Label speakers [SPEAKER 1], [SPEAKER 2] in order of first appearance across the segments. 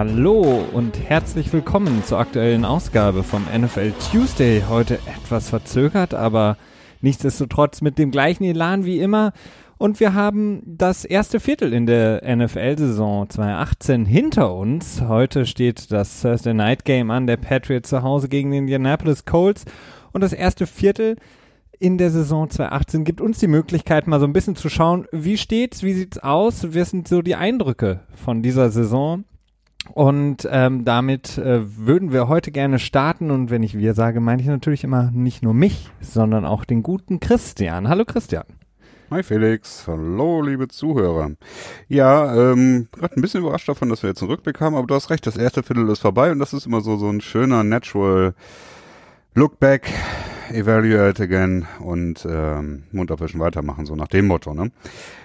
[SPEAKER 1] Hallo und herzlich willkommen zur aktuellen Ausgabe vom NFL Tuesday. Heute etwas verzögert, aber nichtsdestotrotz mit dem gleichen Elan wie immer. Und wir haben das erste Viertel in der NFL-Saison 2018 hinter uns. Heute steht das Thursday Night Game an, der Patriots zu Hause gegen den Indianapolis Colts. Und das erste Viertel in der Saison 2018 gibt uns die Möglichkeit, mal so ein bisschen zu schauen, wie steht's, wie sieht's aus, was sind so die Eindrücke von dieser Saison und ähm, damit äh, würden wir heute gerne starten. Und wenn ich wir sage, meine ich natürlich immer nicht nur mich, sondern auch den guten Christian. Hallo Christian.
[SPEAKER 2] Hi Felix, hallo liebe Zuhörer. Ja, ähm, gerade ein bisschen überrascht davon, dass wir jetzt einen Rückblick haben, aber du hast recht, das erste Viertel ist vorbei und das ist immer so so ein schöner natural Look back, evaluate again und ähm, Mund abwischen weitermachen, so nach dem Motto. Ne?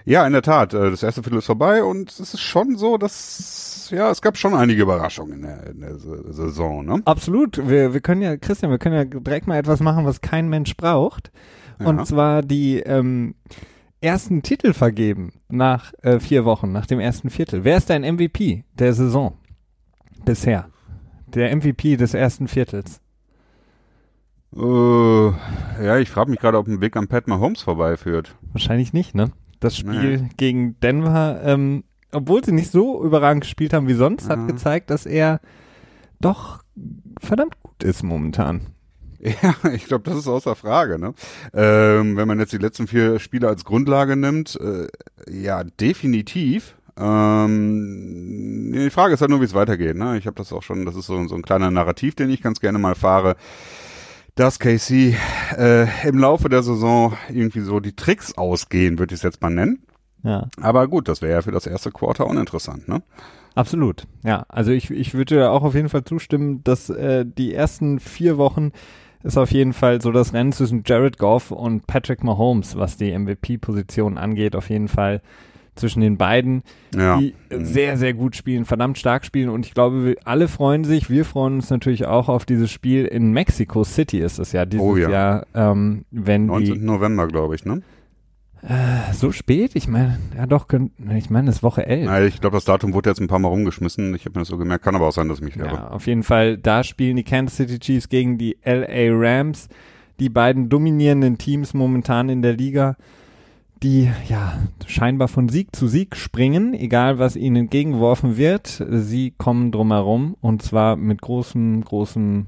[SPEAKER 2] Ja, in der Tat, äh, das erste Viertel ist vorbei und es ist schon so, dass ja, es gab schon einige Überraschungen in der, in der Saison, ne?
[SPEAKER 1] Absolut. Wir, wir können ja, Christian, wir können ja direkt mal etwas machen, was kein Mensch braucht. Ja. Und zwar die ähm, ersten Titel vergeben nach äh, vier Wochen, nach dem ersten Viertel. Wer ist dein MVP der Saison bisher? Der MVP des ersten Viertels?
[SPEAKER 2] Uh, ja, ich frage mich gerade, ob ein Weg am Pat Mahomes vorbeiführt.
[SPEAKER 1] Wahrscheinlich nicht, ne? Das Spiel nee. gegen Denver ähm, obwohl sie nicht so überragend gespielt haben wie sonst, hat mhm. gezeigt, dass er doch verdammt gut ist momentan.
[SPEAKER 2] Ja, ich glaube, das ist außer Frage. Ne? Ähm, wenn man jetzt die letzten vier Spiele als Grundlage nimmt, äh, ja, definitiv. Ähm, die Frage ist halt nur, wie es weitergeht. Ne? Ich habe das auch schon, das ist so, so ein kleiner Narrativ, den ich ganz gerne mal fahre dass Casey äh, im Laufe der Saison irgendwie so die Tricks ausgehen, würde ich es jetzt mal nennen. Ja. Aber gut, das wäre ja für das erste Quarter uninteressant, ne?
[SPEAKER 1] Absolut, ja. Also ich, ich würde auch auf jeden Fall zustimmen, dass äh, die ersten vier Wochen ist auf jeden Fall so das Rennen zwischen Jared Goff und Patrick Mahomes, was die MVP-Position angeht, auf jeden Fall zwischen den beiden, ja. die sehr, sehr gut spielen, verdammt stark spielen. Und ich glaube, wir alle freuen sich. Wir freuen uns natürlich auch auf dieses Spiel in Mexico City ist es ja dieses oh ja. Jahr, ähm, wenn
[SPEAKER 2] 19. die November, glaube ich, ne?
[SPEAKER 1] Äh, so spät? Ich meine, ja doch, ich meine, es ist Woche 11.
[SPEAKER 2] Nein, ich glaube, das Datum wurde jetzt ein paar Mal rumgeschmissen. Ich habe mir das so gemerkt, kann aber auch sein, dass ich mich
[SPEAKER 1] irre. Ja, auf jeden Fall, da spielen die Kansas City Chiefs gegen die LA Rams, die beiden dominierenden Teams momentan in der Liga, die ja scheinbar von Sieg zu Sieg springen, egal was ihnen entgegengeworfen wird. Sie kommen drumherum und zwar mit großem, großem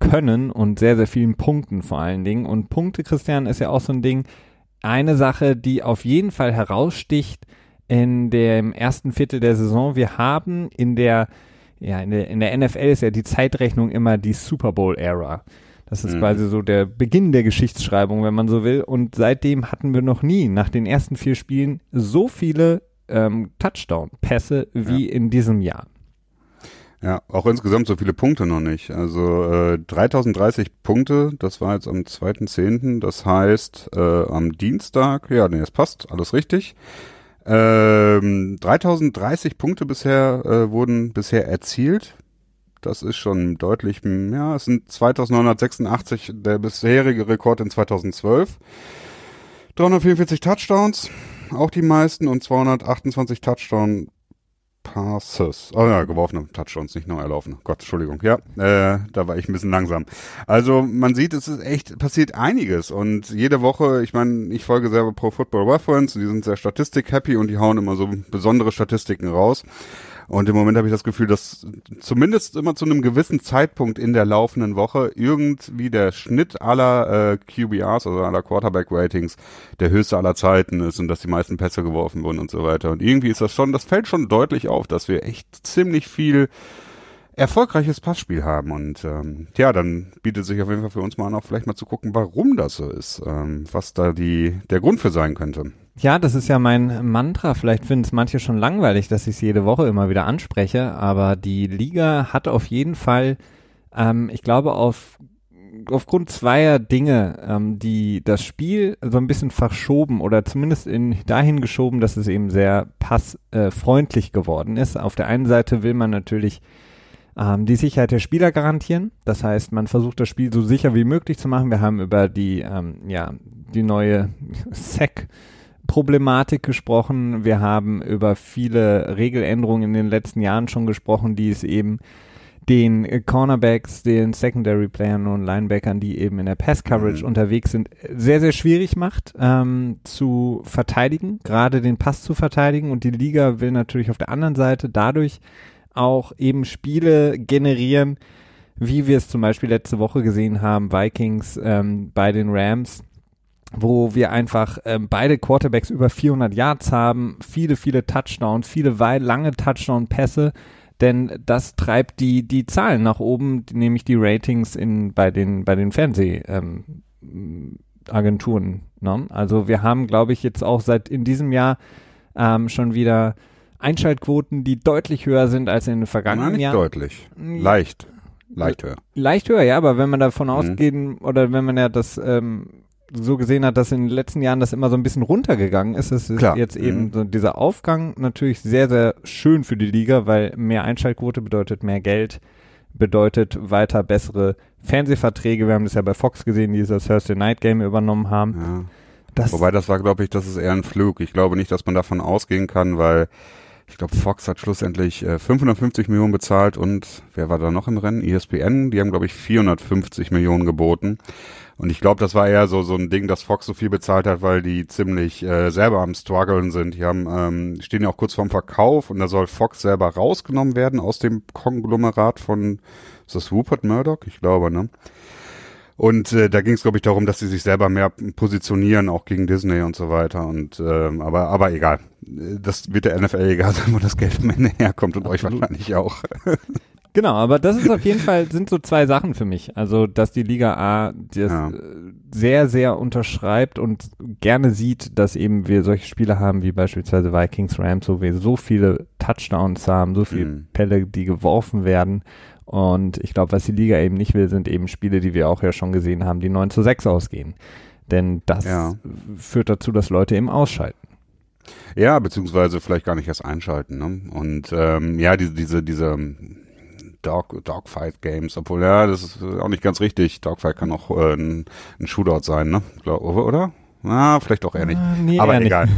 [SPEAKER 1] Können und sehr, sehr vielen Punkten vor allen Dingen. Und Punkte, Christian, ist ja auch so ein Ding, eine Sache, die auf jeden Fall heraussticht in dem ersten Viertel der Saison. Wir haben in der, ja, in der, in der NFL ist ja die Zeitrechnung immer die Super Bowl Era. Das ist mhm. quasi so der Beginn der Geschichtsschreibung, wenn man so will. Und seitdem hatten wir noch nie nach den ersten vier Spielen so viele ähm, Touchdown-Pässe wie ja. in diesem Jahr.
[SPEAKER 2] Ja, auch insgesamt so viele Punkte noch nicht. Also äh, 3030 Punkte, das war jetzt am 2.10., das heißt äh, am Dienstag, ja, nee, es passt, alles richtig. Ähm, 3030 Punkte bisher äh, wurden bisher erzielt. Das ist schon deutlich, ja, es sind 2986 der bisherige Rekord in 2012. 344 Touchdowns, auch die meisten und 228 Touchdown Passes. Oh ja, geworfene Touchdowns, nicht nur erlaufen. Gott, Entschuldigung. Ja, äh, da war ich ein bisschen langsam. Also man sieht, es ist echt, passiert einiges. Und jede Woche, ich meine, ich folge selber Pro Football Reference, die sind sehr statistik-happy und die hauen immer so besondere Statistiken raus. Und im Moment habe ich das Gefühl, dass zumindest immer zu einem gewissen Zeitpunkt in der laufenden Woche irgendwie der Schnitt aller äh, QBRs, also aller Quarterback-Ratings, der höchste aller Zeiten ist und dass die meisten Pässe geworfen wurden und so weiter. Und irgendwie ist das schon, das fällt schon deutlich auf, dass wir echt ziemlich viel erfolgreiches Passspiel haben. Und ähm, ja, dann bietet sich auf jeden Fall für uns mal an, auch vielleicht mal zu gucken, warum das so ist, ähm, was da die der Grund für sein könnte.
[SPEAKER 1] Ja, das ist ja mein Mantra. Vielleicht finden es manche schon langweilig, dass ich es jede Woche immer wieder anspreche, aber die Liga hat auf jeden Fall, ähm, ich glaube, auf aufgrund zweier Dinge, ähm, die das Spiel so ein bisschen verschoben oder zumindest in, dahin geschoben, dass es eben sehr passfreundlich äh, geworden ist. Auf der einen Seite will man natürlich ähm, die Sicherheit der Spieler garantieren. Das heißt, man versucht das Spiel so sicher wie möglich zu machen. Wir haben über die, ähm, ja, die neue SEC Problematik gesprochen. Wir haben über viele Regeländerungen in den letzten Jahren schon gesprochen, die es eben den Cornerbacks, den Secondary Playern und Linebackern, die eben in der Pass Coverage mhm. unterwegs sind, sehr, sehr schwierig macht ähm, zu verteidigen, gerade den Pass zu verteidigen. Und die Liga will natürlich auf der anderen Seite dadurch auch eben Spiele generieren, wie wir es zum Beispiel letzte Woche gesehen haben, Vikings ähm, bei den Rams, wo wir einfach ähm, beide Quarterbacks über 400 Yards haben, viele, viele Touchdowns, viele lange Touchdown-Pässe, denn das treibt die, die Zahlen nach oben, nämlich die Ratings in, bei den, bei den Fernsehagenturen. Ähm, ne? Also wir haben, glaube ich, jetzt auch seit in diesem Jahr ähm, schon wieder Einschaltquoten, die deutlich höher sind als in den vergangenen Jahren.
[SPEAKER 2] deutlich. Leicht. Leicht höher.
[SPEAKER 1] Leicht höher, ja, aber wenn man davon mhm. ausgehen, oder wenn man ja das ähm, so gesehen hat, dass in den letzten Jahren das immer so ein bisschen runtergegangen ist, ist Klar. jetzt eben mhm. so dieser Aufgang natürlich sehr, sehr schön für die Liga, weil mehr Einschaltquote bedeutet mehr Geld, bedeutet weiter bessere Fernsehverträge. Wir haben das ja bei Fox gesehen, die dieses Thursday Night Game übernommen haben. Ja.
[SPEAKER 2] Das Wobei das war, glaube ich, das ist eher ein Flug. Ich glaube nicht, dass man davon ausgehen kann, weil ich glaube, Fox hat schlussendlich äh, 550 Millionen bezahlt und wer war da noch im Rennen? ESPN, die haben, glaube ich, 450 Millionen geboten. Und ich glaube, das war eher so so ein Ding, dass Fox so viel bezahlt hat, weil die ziemlich äh, selber am struggeln sind. Die haben ähm, stehen ja auch kurz vorm Verkauf und da soll Fox selber rausgenommen werden aus dem Konglomerat von ist das Rupert Murdoch? Ich glaube, ne? Und äh, da ging es, glaube ich, darum, dass sie sich selber mehr positionieren, auch gegen Disney und so weiter. Und ähm, aber, aber egal. Das wird der NFL egal sein, wo das Geld am Ende herkommt und Absolut. euch wahrscheinlich auch.
[SPEAKER 1] Genau, aber das ist auf jeden Fall, sind so zwei Sachen für mich. Also, dass die Liga A das ja. sehr, sehr unterschreibt und gerne sieht, dass eben wir solche Spiele haben, wie beispielsweise Vikings Rams, wo wir so viele Touchdowns haben, so viele mhm. Pelle, die geworfen werden. Und ich glaube, was die Liga eben nicht will, sind eben Spiele, die wir auch ja schon gesehen haben, die 9 zu 6 ausgehen. Denn das ja. führt dazu, dass Leute eben ausschalten.
[SPEAKER 2] Ja, beziehungsweise vielleicht gar nicht erst einschalten. Ne? Und ähm, ja, diese, diese, diese Dog, Dogfight Games, obwohl ja, das ist auch nicht ganz richtig. Dogfight kann auch äh, ein, ein Shootout sein, ne? Glaub, oder? Na, vielleicht auch eher nicht. Ah, nee, Aber egal.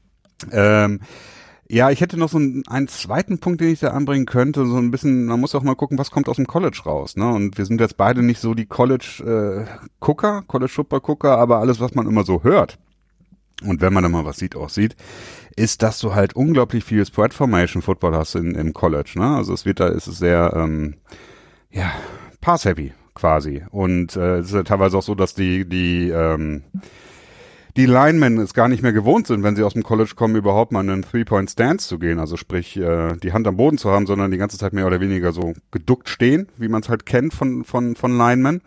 [SPEAKER 2] ähm, ja, ich hätte noch so einen, einen zweiten Punkt, den ich da anbringen könnte. So ein bisschen, man muss auch mal gucken, was kommt aus dem College raus. Ne? Und wir sind jetzt beide nicht so die College-Gucker, äh, College-Football-Gucker, aber alles, was man immer so hört. Und wenn man da mal was sieht, auch sieht, ist, dass du halt unglaublich viel Spread Formation Football hast in, im College. Ne? Also es wird da, ist es sehr, ähm, ja, pass-happy quasi. Und äh, es ist ja teilweise auch so, dass die, die, ähm, die Linemen es gar nicht mehr gewohnt sind, wenn sie aus dem College kommen, überhaupt mal in einen Three-Point-Stance zu gehen, also sprich äh, die Hand am Boden zu haben, sondern die ganze Zeit mehr oder weniger so geduckt stehen, wie man es halt kennt von, von, von Linemen.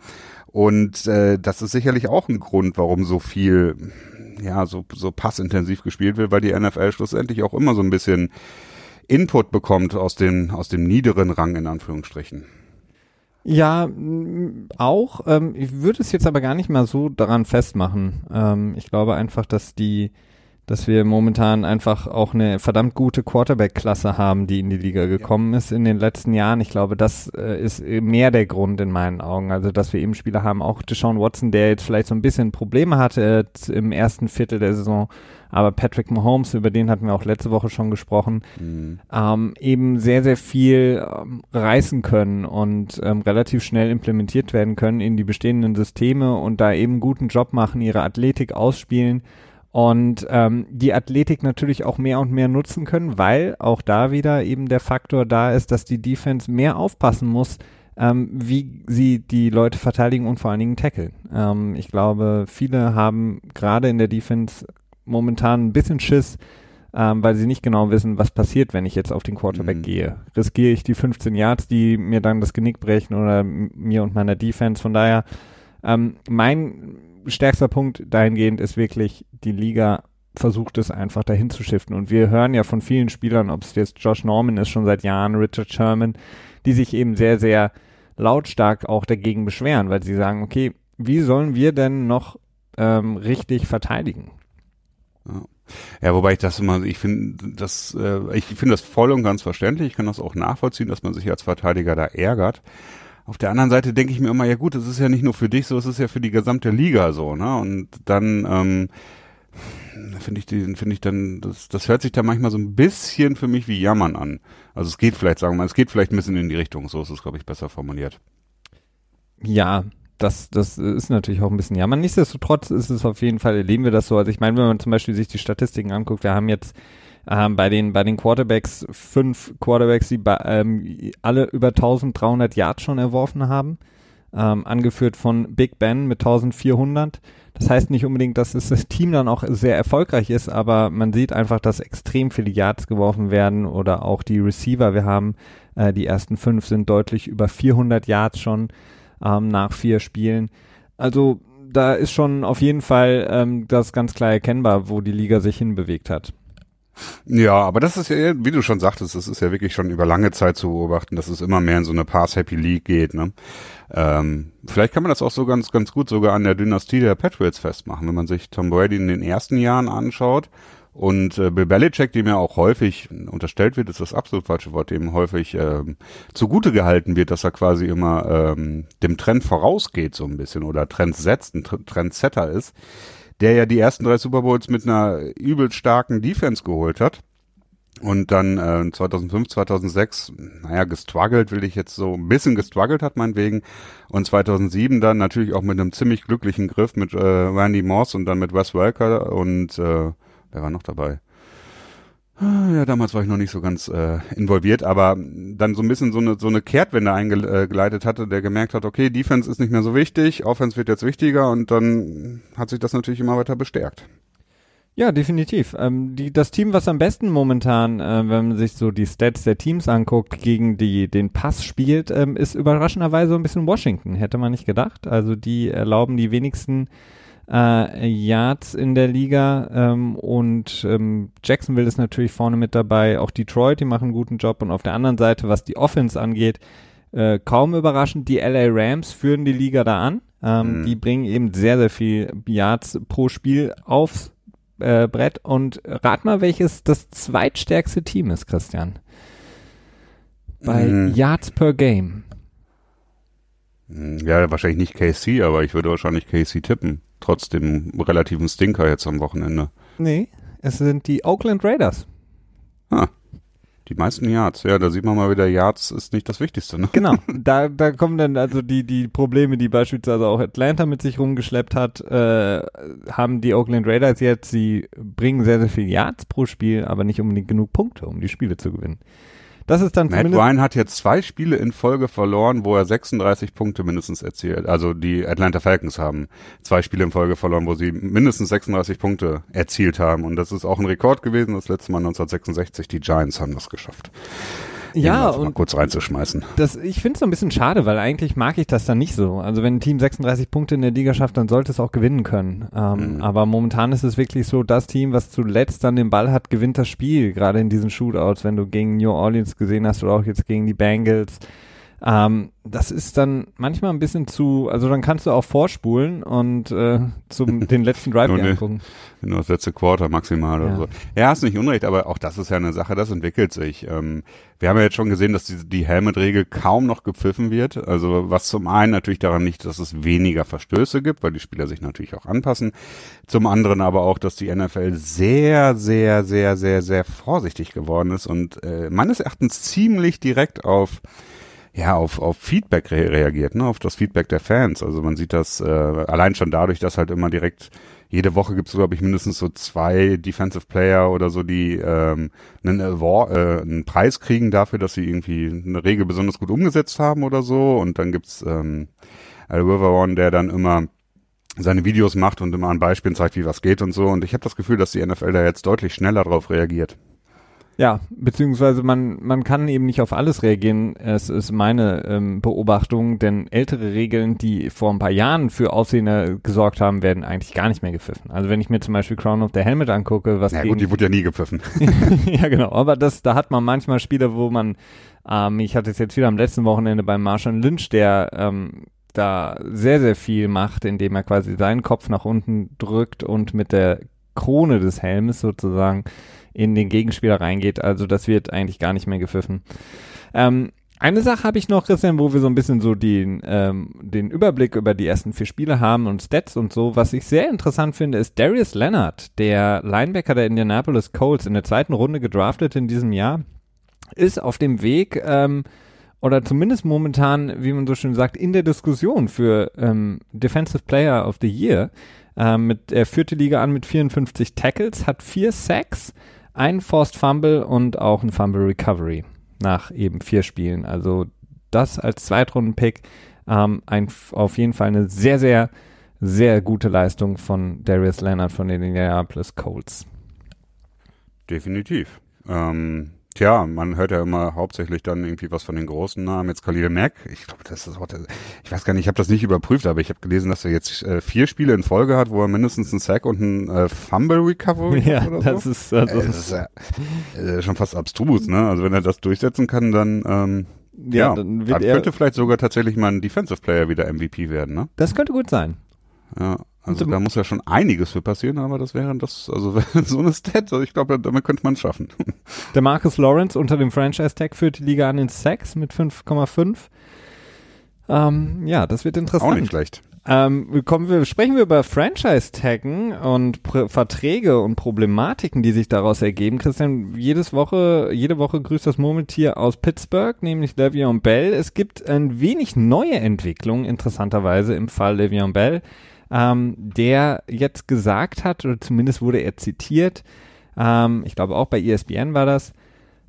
[SPEAKER 2] Und äh, das ist sicherlich auch ein Grund, warum so viel, ja, so, so passintensiv gespielt wird, weil die NFL schlussendlich auch immer so ein bisschen Input bekommt aus dem, aus dem niederen Rang in Anführungsstrichen.
[SPEAKER 1] Ja, auch. Ähm, ich würde es jetzt aber gar nicht mal so daran festmachen. Ähm, ich glaube einfach, dass die, dass wir momentan einfach auch eine verdammt gute Quarterback-Klasse haben, die in die Liga gekommen ja. ist in den letzten Jahren. Ich glaube, das äh, ist mehr der Grund in meinen Augen. Also, dass wir eben Spieler haben, auch Deshaun Watson, der jetzt vielleicht so ein bisschen Probleme hatte äh, im ersten Viertel der Saison, aber Patrick Mahomes, über den hatten wir auch letzte Woche schon gesprochen, mhm. ähm, eben sehr, sehr viel ähm, reißen können und ähm, relativ schnell implementiert werden können in die bestehenden Systeme und da eben guten Job machen, ihre Athletik ausspielen und ähm, die Athletik natürlich auch mehr und mehr nutzen können, weil auch da wieder eben der Faktor da ist, dass die Defense mehr aufpassen muss, ähm, wie sie die Leute verteidigen und vor allen Dingen tackeln. Ähm, ich glaube, viele haben gerade in der Defense momentan ein bisschen Schiss, ähm, weil sie nicht genau wissen, was passiert, wenn ich jetzt auf den Quarterback mhm. gehe. Riskiere ich die 15 Yards, die mir dann das Genick brechen oder mir und meiner Defense. Von daher, ähm, mein stärkster Punkt dahingehend ist wirklich, die Liga versucht es einfach dahin zu shiften. Und wir hören ja von vielen Spielern, ob es jetzt Josh Norman ist schon seit Jahren, Richard Sherman, die sich eben sehr, sehr lautstark auch dagegen beschweren, weil sie sagen, okay, wie sollen wir denn noch ähm, richtig verteidigen?
[SPEAKER 2] Ja. Wobei ich das immer, ich finde das, äh, ich finde das voll und ganz verständlich. Ich kann das auch nachvollziehen, dass man sich als Verteidiger da ärgert. Auf der anderen Seite denke ich mir immer, ja gut, es ist ja nicht nur für dich so, es ist ja für die gesamte Liga so, ne? Und dann, ähm, finde ich, den finde ich dann, das, das hört sich da manchmal so ein bisschen für mich wie Jammern an. Also es geht vielleicht, sagen wir mal, es geht vielleicht ein bisschen in die Richtung, so ist es, glaube ich, besser formuliert.
[SPEAKER 1] Ja, das, das ist natürlich auch ein bisschen jammern. Nichtsdestotrotz ist es auf jeden Fall, erleben wir das so. Also ich meine, wenn man zum Beispiel sich die Statistiken anguckt, wir haben jetzt ähm, bei den bei den Quarterbacks fünf Quarterbacks, die bei, ähm, alle über 1300 Yards schon erworfen haben, ähm, angeführt von Big Ben mit 1400. Das heißt nicht unbedingt, dass das Team dann auch sehr erfolgreich ist, aber man sieht einfach, dass extrem viele Yards geworfen werden oder auch die Receiver. Wir haben äh, die ersten fünf sind deutlich über 400 Yards schon ähm, nach vier Spielen. Also da ist schon auf jeden Fall ähm, das ganz klar erkennbar, wo die Liga sich hinbewegt hat.
[SPEAKER 2] Ja, aber das ist ja, wie du schon sagtest, das ist ja wirklich schon über lange Zeit zu beobachten, dass es immer mehr in so eine Pass-Happy League geht. Ne? Ähm, vielleicht kann man das auch so ganz, ganz gut sogar an der Dynastie der Patriots festmachen, wenn man sich Tom Brady in den ersten Jahren anschaut. Und äh, Bill Belichick, dem ja auch häufig unterstellt wird, ist das absolut falsche Wort, dem häufig ähm, zugute gehalten wird, dass er quasi immer ähm, dem Trend vorausgeht so ein bisschen oder Trends setzt, ein Trendsetter ist der ja die ersten drei Super Bowls mit einer übel starken Defense geholt hat. Und dann äh, 2005, 2006, naja, gestruggelt will ich jetzt so ein bisschen gestruggelt hat meinetwegen. Und 2007 dann natürlich auch mit einem ziemlich glücklichen Griff mit äh, Randy Moss und dann mit Wes Welker und äh, wer war noch dabei? Ja, damals war ich noch nicht so ganz äh, involviert, aber dann so ein bisschen so eine so eine Kehrtwende eingeleitet hatte, der gemerkt hat, okay, Defense ist nicht mehr so wichtig, Offense wird jetzt wichtiger und dann hat sich das natürlich immer weiter bestärkt.
[SPEAKER 1] Ja, definitiv. Ähm, die, das Team, was am besten momentan, äh, wenn man sich so die Stats der Teams anguckt, gegen die den Pass spielt, ähm, ist überraschenderweise so ein bisschen Washington. Hätte man nicht gedacht. Also die erlauben die wenigsten äh, Yards in der Liga ähm, und ähm, Jacksonville ist natürlich vorne mit dabei, auch Detroit, die machen einen guten Job und auf der anderen Seite, was die Offense angeht, äh, kaum überraschend, die LA Rams führen die Liga da an. Ähm, mhm. Die bringen eben sehr, sehr viel Yards pro Spiel aufs äh, Brett und rat mal, welches das zweitstärkste Team ist, Christian. Bei mhm. Yards per Game.
[SPEAKER 2] Ja, wahrscheinlich nicht KC, aber ich würde wahrscheinlich KC tippen trotz dem relativen Stinker jetzt am Wochenende.
[SPEAKER 1] Nee, es sind die Oakland Raiders.
[SPEAKER 2] Ah, die meisten Yards, ja, da sieht man mal wieder, Yards ist nicht das Wichtigste, ne?
[SPEAKER 1] Genau, da, da kommen dann also die, die Probleme, die beispielsweise auch Atlanta mit sich rumgeschleppt hat, äh, haben die Oakland Raiders jetzt, sie bringen sehr, sehr viel Yards pro Spiel, aber nicht unbedingt genug Punkte, um die Spiele zu gewinnen. Das ist dann
[SPEAKER 2] Matt Ryan hat jetzt zwei Spiele in Folge verloren, wo er 36 Punkte mindestens erzielt. Also die Atlanta Falcons haben zwei Spiele in Folge verloren, wo sie mindestens 36 Punkte erzielt haben. Und das ist auch ein Rekord gewesen. Das letzte Mal 1966. Die Giants haben das geschafft
[SPEAKER 1] ja, und
[SPEAKER 2] mal kurz reinzuschmeißen.
[SPEAKER 1] Das, ich finde es so ein bisschen schade, weil eigentlich mag ich das dann nicht so. Also wenn ein Team 36 Punkte in der Liga schafft, dann sollte es auch gewinnen können. Ähm, mhm. Aber momentan ist es wirklich so, das Team, was zuletzt dann den Ball hat, gewinnt das Spiel. Gerade in diesen Shootouts, wenn du gegen New Orleans gesehen hast oder auch jetzt gegen die Bengals. Ähm, das ist dann manchmal ein bisschen zu, also dann kannst du auch vorspulen und äh, zum den letzten Drive
[SPEAKER 2] dir angucken. Nur das letzte Quarter maximal ja. oder so. Ja, hast nicht unrecht, aber auch das ist ja eine Sache, das entwickelt sich. Ähm, wir haben ja jetzt schon gesehen, dass die, die Helmet-Regel kaum noch gepfiffen wird. Also was zum einen natürlich daran liegt, dass es weniger Verstöße gibt, weil die Spieler sich natürlich auch anpassen. Zum anderen aber auch, dass die NFL sehr, sehr, sehr, sehr, sehr vorsichtig geworden ist und äh, meines Erachtens ziemlich direkt auf ja, auf, auf Feedback re reagiert, ne, auf das Feedback der Fans. Also man sieht das äh, allein schon dadurch, dass halt immer direkt jede Woche gibt es, glaube ich, mindestens so zwei Defensive Player oder so, die ähm, einen, Award, äh, einen Preis kriegen dafür, dass sie irgendwie eine Regel besonders gut umgesetzt haben oder so. Und dann gibt's ähm, Al River One, der dann immer seine Videos macht und immer an Beispielen zeigt, wie was geht und so. Und ich habe das Gefühl, dass die NFL da jetzt deutlich schneller drauf reagiert.
[SPEAKER 1] Ja, beziehungsweise man, man kann eben nicht auf alles reagieren. Es ist meine ähm, Beobachtung, denn ältere Regeln, die vor ein paar Jahren für Aussehen gesorgt haben, werden eigentlich gar nicht mehr gepfiffen. Also wenn ich mir zum Beispiel Crown of the Helmet angucke, was.
[SPEAKER 2] Ja gut, die wurde ja nie gepfiffen.
[SPEAKER 1] ja, genau. Aber das, da hat man manchmal Spiele, wo man, ähm, ich hatte es jetzt wieder am letzten Wochenende beim Marshall Lynch, der ähm, da sehr, sehr viel macht, indem er quasi seinen Kopf nach unten drückt und mit der Krone des Helmes sozusagen in den Gegenspieler reingeht. Also das wird eigentlich gar nicht mehr gepfiffen. Ähm, Eine Sache habe ich noch, Christian, wo wir so ein bisschen so den, ähm, den Überblick über die ersten vier Spiele haben und Stats und so. Was ich sehr interessant finde, ist Darius Leonard, der Linebacker der Indianapolis Colts in der zweiten Runde gedraftet in diesem Jahr, ist auf dem Weg, ähm, oder zumindest momentan, wie man so schön sagt, in der Diskussion für ähm, Defensive Player of the Year. Ähm, mit, er führt die Liga an mit 54 Tackles, hat vier Sacks, ein Forced Fumble und auch ein Fumble Recovery nach eben vier Spielen. Also das als Zweitrunden-Pick ähm, ein, auf jeden Fall eine sehr, sehr, sehr gute Leistung von Darius Leonard von den Indianapolis Colts.
[SPEAKER 2] Definitiv. Ähm, tja, man hört ja immer hauptsächlich dann irgendwie was von den großen Namen. Jetzt Khalil Mack, ich glaube, das ist auch, ich weiß gar nicht, ich habe das nicht überprüft, aber ich habe gelesen, dass er jetzt äh, vier Spiele in Folge hat, wo er mindestens einen Sack und einen äh, Fumble Recovery
[SPEAKER 1] ja, oder das so. Ist, also
[SPEAKER 2] äh, das ist äh, schon fast abstrus, ne? Also wenn er das durchsetzen kann, dann ähm, ja, ja dann wird er, könnte vielleicht sogar tatsächlich mal ein Defensive Player wieder MVP werden, ne?
[SPEAKER 1] Das könnte gut sein.
[SPEAKER 2] Ja, also da muss ja schon einiges für passieren, aber das wäre das, also so eine Stat, also ich glaube, damit könnte man es schaffen.
[SPEAKER 1] Der Marcus Lawrence unter dem Franchise-Tag führt die Liga an in Sacks mit 5,5. Ähm, ja, das wird interessant.
[SPEAKER 2] Auch nicht schlecht.
[SPEAKER 1] Ähm, kommen wir, sprechen wir über Franchise-Taggen und Pr Verträge und Problematiken, die sich daraus ergeben. Christian, jedes Woche, jede Woche grüßt das Murmeltier aus Pittsburgh, nämlich Le'Veon Bell. Es gibt ein wenig neue Entwicklungen, interessanterweise im Fall Le'Veon Bell ähm, der jetzt gesagt hat, oder zumindest wurde er zitiert, ähm, ich glaube auch bei ESPN war das,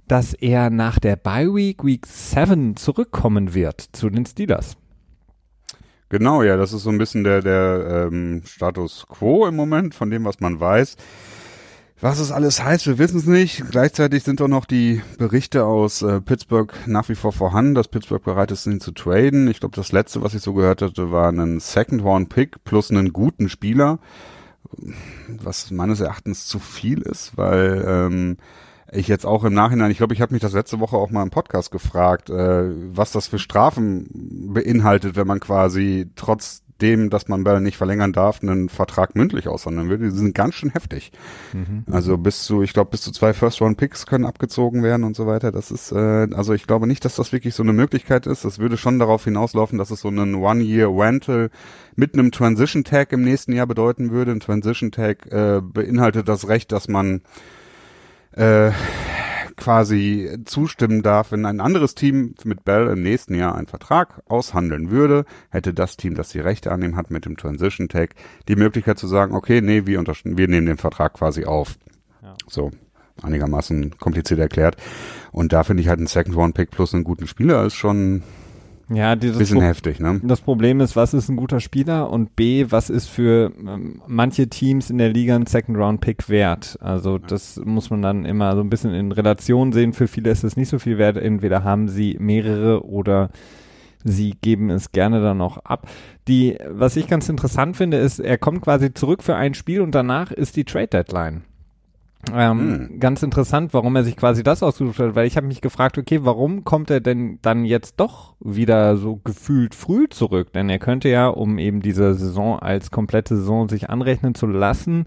[SPEAKER 1] dass er nach der Bye Week, Week 7 zurückkommen wird zu den Steelers.
[SPEAKER 2] Genau, ja, das ist so ein bisschen der, der ähm, Status quo im Moment von dem, was man weiß. Was es alles heißt, wir wissen es nicht. Gleichzeitig sind doch noch die Berichte aus äh, Pittsburgh nach wie vor vorhanden, dass Pittsburgh bereit ist, ihn zu traden. Ich glaube, das letzte, was ich so gehört hatte, war ein Second Round Pick plus einen guten Spieler, was meines Erachtens zu viel ist, weil ähm, ich jetzt auch im Nachhinein, ich glaube, ich habe mich das letzte Woche auch mal im Podcast gefragt, äh, was das für Strafen beinhaltet, wenn man quasi trotz dem, dass man Bell nicht verlängern darf, einen Vertrag mündlich aushandeln würde, die sind ganz schön heftig. Mhm. Also bis zu, ich glaube, bis zu zwei First-Round-Picks können abgezogen werden und so weiter. Das ist, äh, also ich glaube nicht, dass das wirklich so eine Möglichkeit ist. Das würde schon darauf hinauslaufen, dass es so einen One-Year-Rental mit einem Transition-Tag im nächsten Jahr bedeuten würde. Ein Transition-Tag äh, beinhaltet das Recht, dass man äh, quasi zustimmen darf, wenn ein anderes Team mit Bell im nächsten Jahr einen Vertrag aushandeln würde, hätte das Team, das die Rechte annehmen hat mit dem Transition Tag, die Möglichkeit zu sagen, okay, nee, wir, wir nehmen den Vertrag quasi auf. Ja. So, einigermaßen kompliziert erklärt. Und da finde ich halt ein Second Round Pick plus einen guten Spieler ist schon
[SPEAKER 1] ja, dieses
[SPEAKER 2] bisschen Pro heftig, ne?
[SPEAKER 1] Das Problem ist, was ist ein guter Spieler und B, was ist für ähm, manche Teams in der Liga ein Second Round Pick wert? Also das muss man dann immer so ein bisschen in Relation sehen. Für viele ist es nicht so viel wert. Entweder haben sie mehrere oder sie geben es gerne dann auch ab. Die, was ich ganz interessant finde, ist, er kommt quasi zurück für ein Spiel und danach ist die Trade Deadline. Ähm, hm. Ganz interessant, warum er sich quasi das ausgesucht hat, weil ich habe mich gefragt, okay, warum kommt er denn dann jetzt doch wieder so gefühlt früh zurück? Denn er könnte ja, um eben diese Saison als komplette Saison sich anrechnen zu lassen,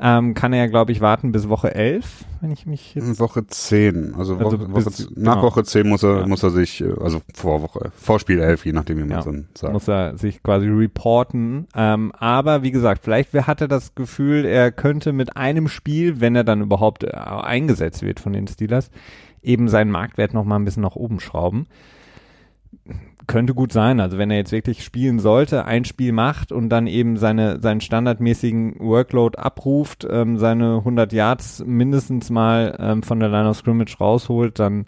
[SPEAKER 1] ähm, kann er, glaube ich, warten bis Woche 11, wenn ich mich
[SPEAKER 2] jetzt... Woche 10, also, also Woche, bis, nach genau. Woche 10 muss er, ja. muss er sich, äh, also vor Woche, vor Spiel 11, je nachdem, wie man es ja. dann sagt.
[SPEAKER 1] Muss er sich quasi reporten, ähm, aber wie gesagt, vielleicht hat er das Gefühl, er könnte mit einem Spiel, wenn er dann überhaupt äh, eingesetzt wird von den Steelers, eben seinen Marktwert noch mal ein bisschen nach oben schrauben könnte gut sein. Also wenn er jetzt wirklich spielen sollte, ein Spiel macht und dann eben seine, seinen standardmäßigen Workload abruft, ähm, seine 100 Yards mindestens mal ähm, von der Line of Scrimmage rausholt, dann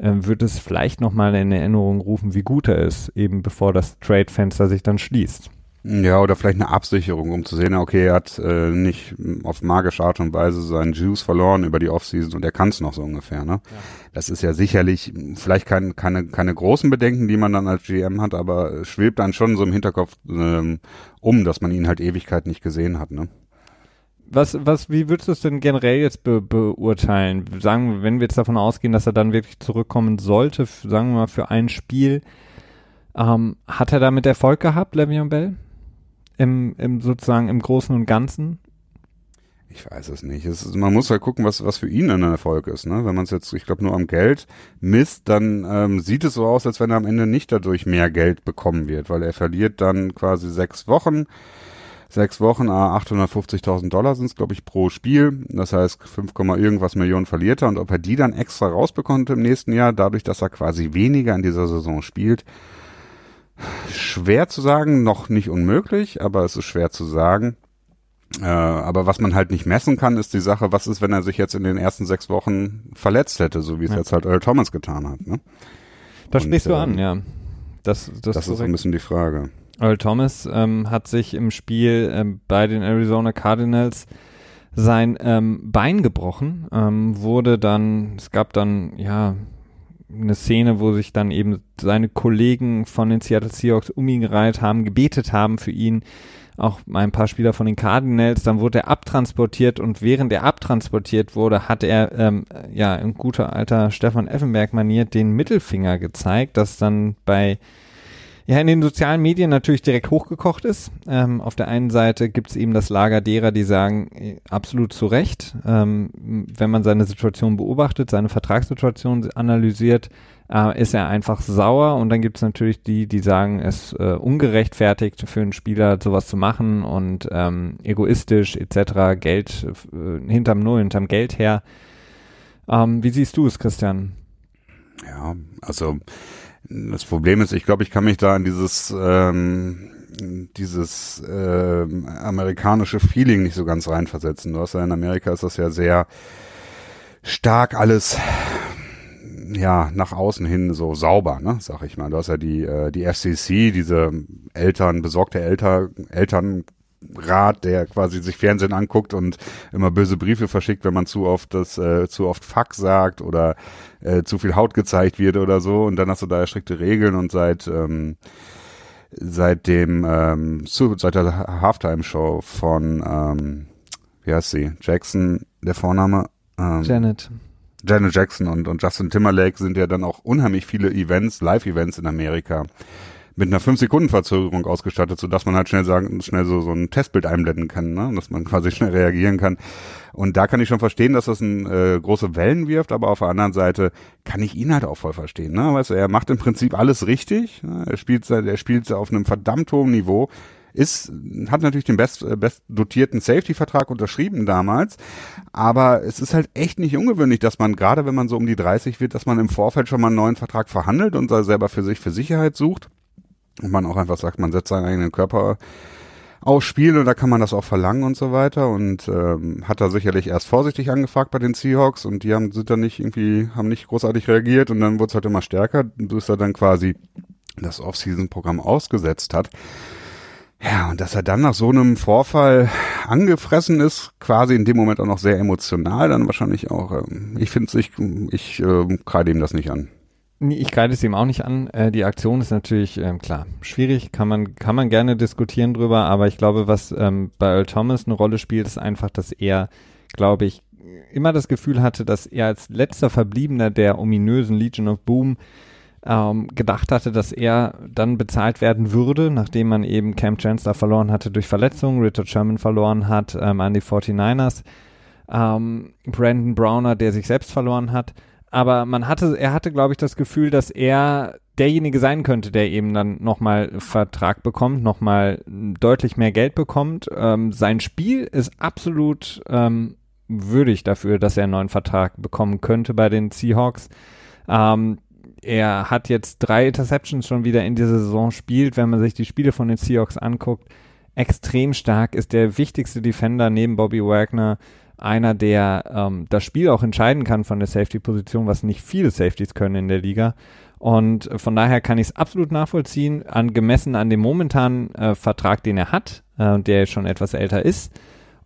[SPEAKER 1] ähm, wird es vielleicht nochmal in Erinnerung rufen, wie gut er ist, eben bevor das Trade-Fenster sich dann schließt.
[SPEAKER 2] Ja, oder vielleicht eine Absicherung, um zu sehen, okay, er hat äh, nicht auf magische Art und Weise seinen Juice verloren über die Offseason und er kann es noch so ungefähr. Ne? Ja. Das ist ja sicherlich vielleicht kein, keine, keine großen Bedenken, die man dann als GM hat, aber schwebt dann schon so im Hinterkopf ähm, um, dass man ihn halt Ewigkeit nicht gesehen hat. Ne?
[SPEAKER 1] Was, was, wie würdest du es denn generell jetzt be beurteilen? Sagen, wenn wir jetzt davon ausgehen, dass er dann wirklich zurückkommen sollte, sagen wir mal für ein Spiel, ähm, hat er damit Erfolg gehabt, Le'Veon Bell? Im, im sozusagen im Großen und Ganzen?
[SPEAKER 2] Ich weiß es nicht. Es ist, man muss halt gucken, was, was für ihn ein Erfolg ist. Ne? Wenn man es jetzt, ich glaube, nur am Geld misst, dann ähm, sieht es so aus, als wenn er am Ende nicht dadurch mehr Geld bekommen wird, weil er verliert dann quasi sechs Wochen. Sechs Wochen, ah, 850.000 Dollar sind es, glaube ich, pro Spiel. Das heißt, 5, irgendwas Millionen verliert er. Und ob er die dann extra rausbekommt im nächsten Jahr, dadurch, dass er quasi weniger in dieser Saison spielt, schwer zu sagen, noch nicht unmöglich, aber es ist schwer zu sagen. Äh, aber was man halt nicht messen kann, ist die Sache, was ist, wenn er sich jetzt in den ersten sechs Wochen verletzt hätte, so wie es ja. jetzt halt Earl Thomas getan hat. Ne?
[SPEAKER 1] Da sprichst du an, ähm, ja. Das,
[SPEAKER 2] das, das ist so ein bisschen die Frage.
[SPEAKER 1] Earl Thomas ähm, hat sich im Spiel ähm, bei den Arizona Cardinals sein ähm, Bein gebrochen, ähm, wurde dann, es gab dann, ja, eine Szene, wo sich dann eben seine Kollegen von den Seattle Seahawks um ihn gereiht haben, gebetet haben für ihn, auch ein paar Spieler von den Cardinals, dann wurde er abtransportiert und während er abtransportiert wurde, hat er ähm, ja in guter alter Stefan Effenberg maniert den Mittelfinger gezeigt, das dann bei ja in den sozialen Medien natürlich direkt hochgekocht ist. Ähm, auf der einen Seite gibt es eben das Lager derer, die sagen, äh, absolut zu Recht, ähm, wenn man seine Situation beobachtet, seine Vertragssituation analysiert, äh, ist er einfach sauer und dann gibt es natürlich die, die sagen, es äh, ungerechtfertigt für einen Spieler sowas zu machen und ähm, egoistisch etc. Geld äh, hinterm Null, hinterm Geld her. Ähm, wie siehst du es, Christian?
[SPEAKER 2] Ja, also das Problem ist, ich glaube, ich kann mich da an dieses ähm, dieses äh, amerikanische Feeling nicht so ganz reinversetzen. Du hast ja in Amerika ist das ja sehr stark alles ja nach außen hin so sauber, ne, sag ich mal. Du hast ja die äh, die FCC, diese Eltern besorgte Eltern Elternrat, der quasi sich Fernsehen anguckt und immer böse Briefe verschickt, wenn man zu oft das äh, zu oft Fuck sagt oder äh, zu viel Haut gezeigt wird oder so. Und dann hast du da strikte Regeln und seit ähm, seit dem ähm, seit der Halftime-Show von ähm, wie heißt sie? Jackson, der Vorname?
[SPEAKER 1] Ähm, Janet.
[SPEAKER 2] Janet Jackson und, und Justin Timberlake sind ja dann auch unheimlich viele Events, Live-Events in Amerika mit einer 5-Sekunden-Verzögerung ausgestattet, sodass man halt schnell sagen, schnell so, so ein Testbild einblenden kann, ne? dass man quasi schnell reagieren kann. Und da kann ich schon verstehen, dass das ein, äh, große Wellen wirft, aber auf der anderen Seite kann ich ihn halt auch voll verstehen. Ne? Weißt du, er macht im Prinzip alles richtig. Ne? Er spielt er spielt auf einem verdammt hohen Niveau ist, hat natürlich den best, äh, best dotierten Safety-Vertrag unterschrieben damals, aber es ist halt echt nicht ungewöhnlich, dass man, gerade wenn man so um die 30 wird, dass man im Vorfeld schon mal einen neuen Vertrag verhandelt und selber für sich für Sicherheit sucht und man auch einfach sagt, man setzt seinen eigenen Körper aufs Spiel und da kann man das auch verlangen und so weiter und ähm, hat da sicherlich erst vorsichtig angefragt bei den Seahawks und die haben sind dann nicht irgendwie haben nicht großartig reagiert und dann wurde es halt immer stärker, bis er dann quasi das Off-Season-Programm ausgesetzt hat ja, und dass er dann nach so einem Vorfall angefressen ist, quasi in dem Moment auch noch sehr emotional, dann wahrscheinlich auch, ähm, ich finde es, ich, ich äh, kreide ihm das nicht an.
[SPEAKER 1] Ich kreide es ihm auch nicht an. Äh, die Aktion ist natürlich, ähm, klar, schwierig, kann man, kann man gerne diskutieren drüber, aber ich glaube, was ähm, bei Earl Thomas eine Rolle spielt, ist einfach, dass er, glaube ich, immer das Gefühl hatte, dass er als letzter Verbliebener der ominösen Legion of Boom ähm, gedacht hatte, dass er dann bezahlt werden würde, nachdem man eben Cam Chancellor verloren hatte durch Verletzungen, Richard Sherman verloren hat ähm, an die 49ers, ähm, Brandon Browner, der sich selbst verloren hat. Aber man hatte, er hatte, glaube ich, das Gefühl, dass er derjenige sein könnte, der eben dann nochmal Vertrag bekommt, nochmal deutlich mehr Geld bekommt. Ähm, sein Spiel ist absolut ähm, würdig dafür, dass er einen neuen Vertrag bekommen könnte bei den Seahawks. Ähm, er hat jetzt drei Interceptions schon wieder in dieser Saison spielt, wenn man sich die Spiele von den Seahawks anguckt. Extrem stark, ist der wichtigste Defender neben Bobby Wagner. Einer, der ähm, das Spiel auch entscheiden kann von der Safety-Position, was nicht viele Safeties können in der Liga. Und von daher kann ich es absolut nachvollziehen, an, gemessen an dem momentanen äh, Vertrag, den er hat, äh, der schon etwas älter ist.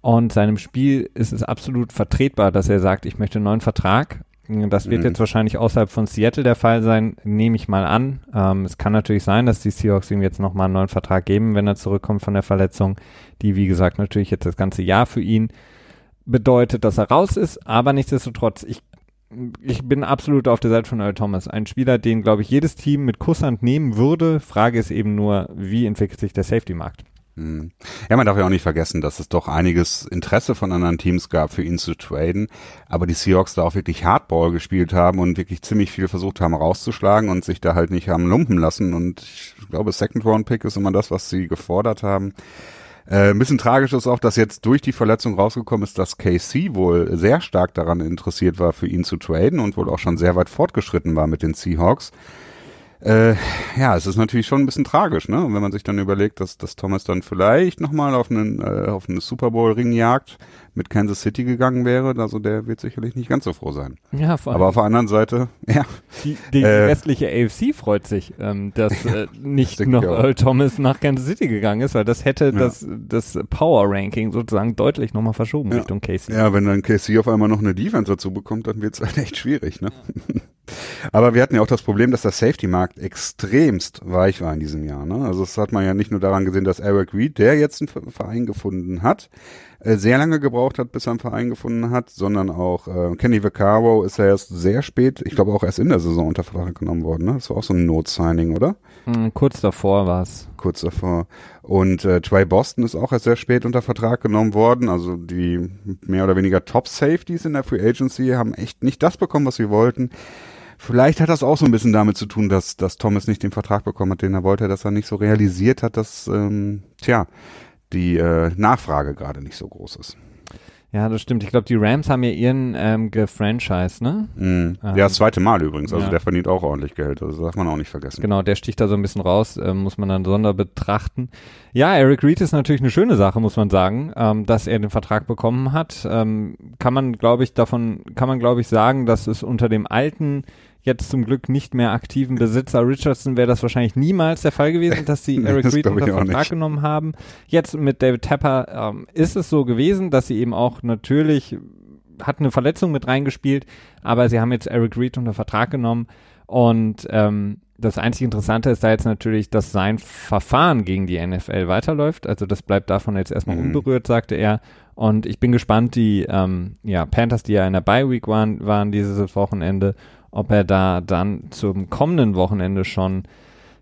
[SPEAKER 1] Und seinem Spiel ist es absolut vertretbar, dass er sagt, ich möchte einen neuen Vertrag das wird mhm. jetzt wahrscheinlich außerhalb von Seattle der Fall sein, nehme ich mal an. Ähm, es kann natürlich sein, dass die Seahawks ihm jetzt nochmal einen neuen Vertrag geben, wenn er zurückkommt von der Verletzung, die wie gesagt natürlich jetzt das ganze Jahr für ihn bedeutet, dass er raus ist. Aber nichtsdestotrotz, ich, ich bin absolut auf der Seite von Earl Thomas. Ein Spieler, den, glaube ich, jedes Team mit Kusshand nehmen würde. Frage ist eben nur, wie entwickelt sich der Safety-Markt?
[SPEAKER 2] Hm. Ja, man darf ja auch nicht vergessen, dass es doch einiges Interesse von anderen Teams gab, für ihn zu traden. Aber die Seahawks da auch wirklich Hardball gespielt haben und wirklich ziemlich viel versucht haben rauszuschlagen und sich da halt nicht haben lumpen lassen. Und ich glaube, Second Round Pick ist immer das, was sie gefordert haben. Äh, ein bisschen tragisch ist auch, dass jetzt durch die Verletzung rausgekommen ist, dass KC wohl sehr stark daran interessiert war, für ihn zu traden und wohl auch schon sehr weit fortgeschritten war mit den Seahawks. Äh, ja, es ist natürlich schon ein bisschen tragisch, ne? Und wenn man sich dann überlegt, dass, dass Thomas dann vielleicht nochmal auf einen, äh, auf eine Super Bowl Ringjagd mit Kansas City gegangen wäre, also der wird sicherlich nicht ganz so froh sein. Ja, vor allem. Aber auf der anderen Seite, ja.
[SPEAKER 1] Die, die äh, restliche AFC freut sich, ähm, dass äh, nicht noch Earl Thomas nach Kansas City gegangen ist, weil das hätte ja. das, das Power Ranking sozusagen deutlich nochmal verschoben
[SPEAKER 2] ja.
[SPEAKER 1] Richtung Casey.
[SPEAKER 2] Ja, wenn dann Casey auf einmal noch eine Defense dazu bekommt, dann wird es halt echt schwierig, ne? Ja. Aber wir hatten ja auch das Problem, dass der Safety-Markt extremst weich war in diesem Jahr. Ne? Also das hat man ja nicht nur daran gesehen, dass Eric Reed, der jetzt einen Verein gefunden hat, äh, sehr lange gebraucht hat, bis er einen Verein gefunden hat, sondern auch äh, Kenny Vaccaro ist ja erst sehr spät, ich glaube auch erst in der Saison unter Vertrag genommen worden. Ne? Das war auch so ein Not-Signing, oder?
[SPEAKER 1] Mhm, kurz davor war es.
[SPEAKER 2] Kurz davor. Und äh, Trey Boston ist auch erst sehr spät unter Vertrag genommen worden. Also die mehr oder weniger Top-Safeties in der Free Agency haben echt nicht das bekommen, was sie wollten. Vielleicht hat das auch so ein bisschen damit zu tun, dass, dass Thomas nicht den Vertrag bekommen hat, den er wollte, dass er nicht so realisiert hat, dass, ähm, tja, die äh, Nachfrage gerade nicht so groß ist.
[SPEAKER 1] Ja, das stimmt. Ich glaube, die Rams haben ja ihren ähm, gefranchised, ne?
[SPEAKER 2] Mm. Ähm, ja, das zweite Mal übrigens. Also ja. der verdient auch ordentlich Geld. Also das darf man auch nicht vergessen.
[SPEAKER 1] Genau, der sticht da so ein bisschen raus, äh, muss man dann sonder betrachten. Ja, Eric Reed ist natürlich eine schöne Sache, muss man sagen, ähm, dass er den Vertrag bekommen hat. Ähm, kann man, glaube ich, davon, kann man, glaube ich, sagen, dass es unter dem alten jetzt zum Glück nicht mehr aktiven Besitzer Richardson wäre das wahrscheinlich niemals der Fall gewesen, dass sie Eric Reed unter Vertrag genommen haben. Jetzt mit David Tapper ähm, ist es so gewesen, dass sie eben auch natürlich hat eine Verletzung mit reingespielt, aber sie haben jetzt Eric Reed unter Vertrag genommen und ähm, das einzige Interessante ist da jetzt natürlich, dass sein Verfahren gegen die NFL weiterläuft. Also das bleibt davon jetzt erstmal mhm. unberührt, sagte er. Und ich bin gespannt, die ähm, ja, Panthers, die ja in der Bye Week waren, waren dieses Wochenende ob er da dann zum kommenden Wochenende schon,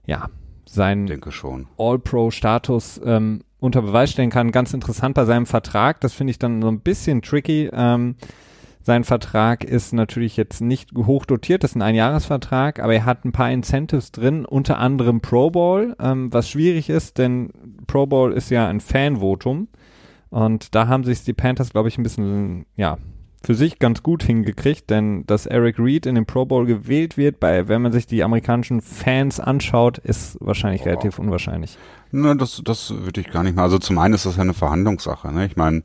[SPEAKER 1] ja, seinen All-Pro-Status ähm, unter Beweis stellen kann. Ganz interessant bei seinem Vertrag, das finde ich dann so ein bisschen tricky. Ähm, sein Vertrag ist natürlich jetzt nicht hoch dotiert, das ist ein Einjahresvertrag, aber er hat ein paar Incentives drin, unter anderem Pro Bowl, ähm, was schwierig ist, denn Pro Bowl ist ja ein Fanvotum und da haben sich die Panthers, glaube ich, ein bisschen, ja, für sich ganz gut hingekriegt, denn dass Eric Reed in den Pro Bowl gewählt wird, bei, wenn man sich die amerikanischen Fans anschaut, ist wahrscheinlich oh. relativ unwahrscheinlich.
[SPEAKER 2] Na, das, das würde ich gar nicht mal. Also zum einen ist das ja eine Verhandlungssache. Ne? Ich meine,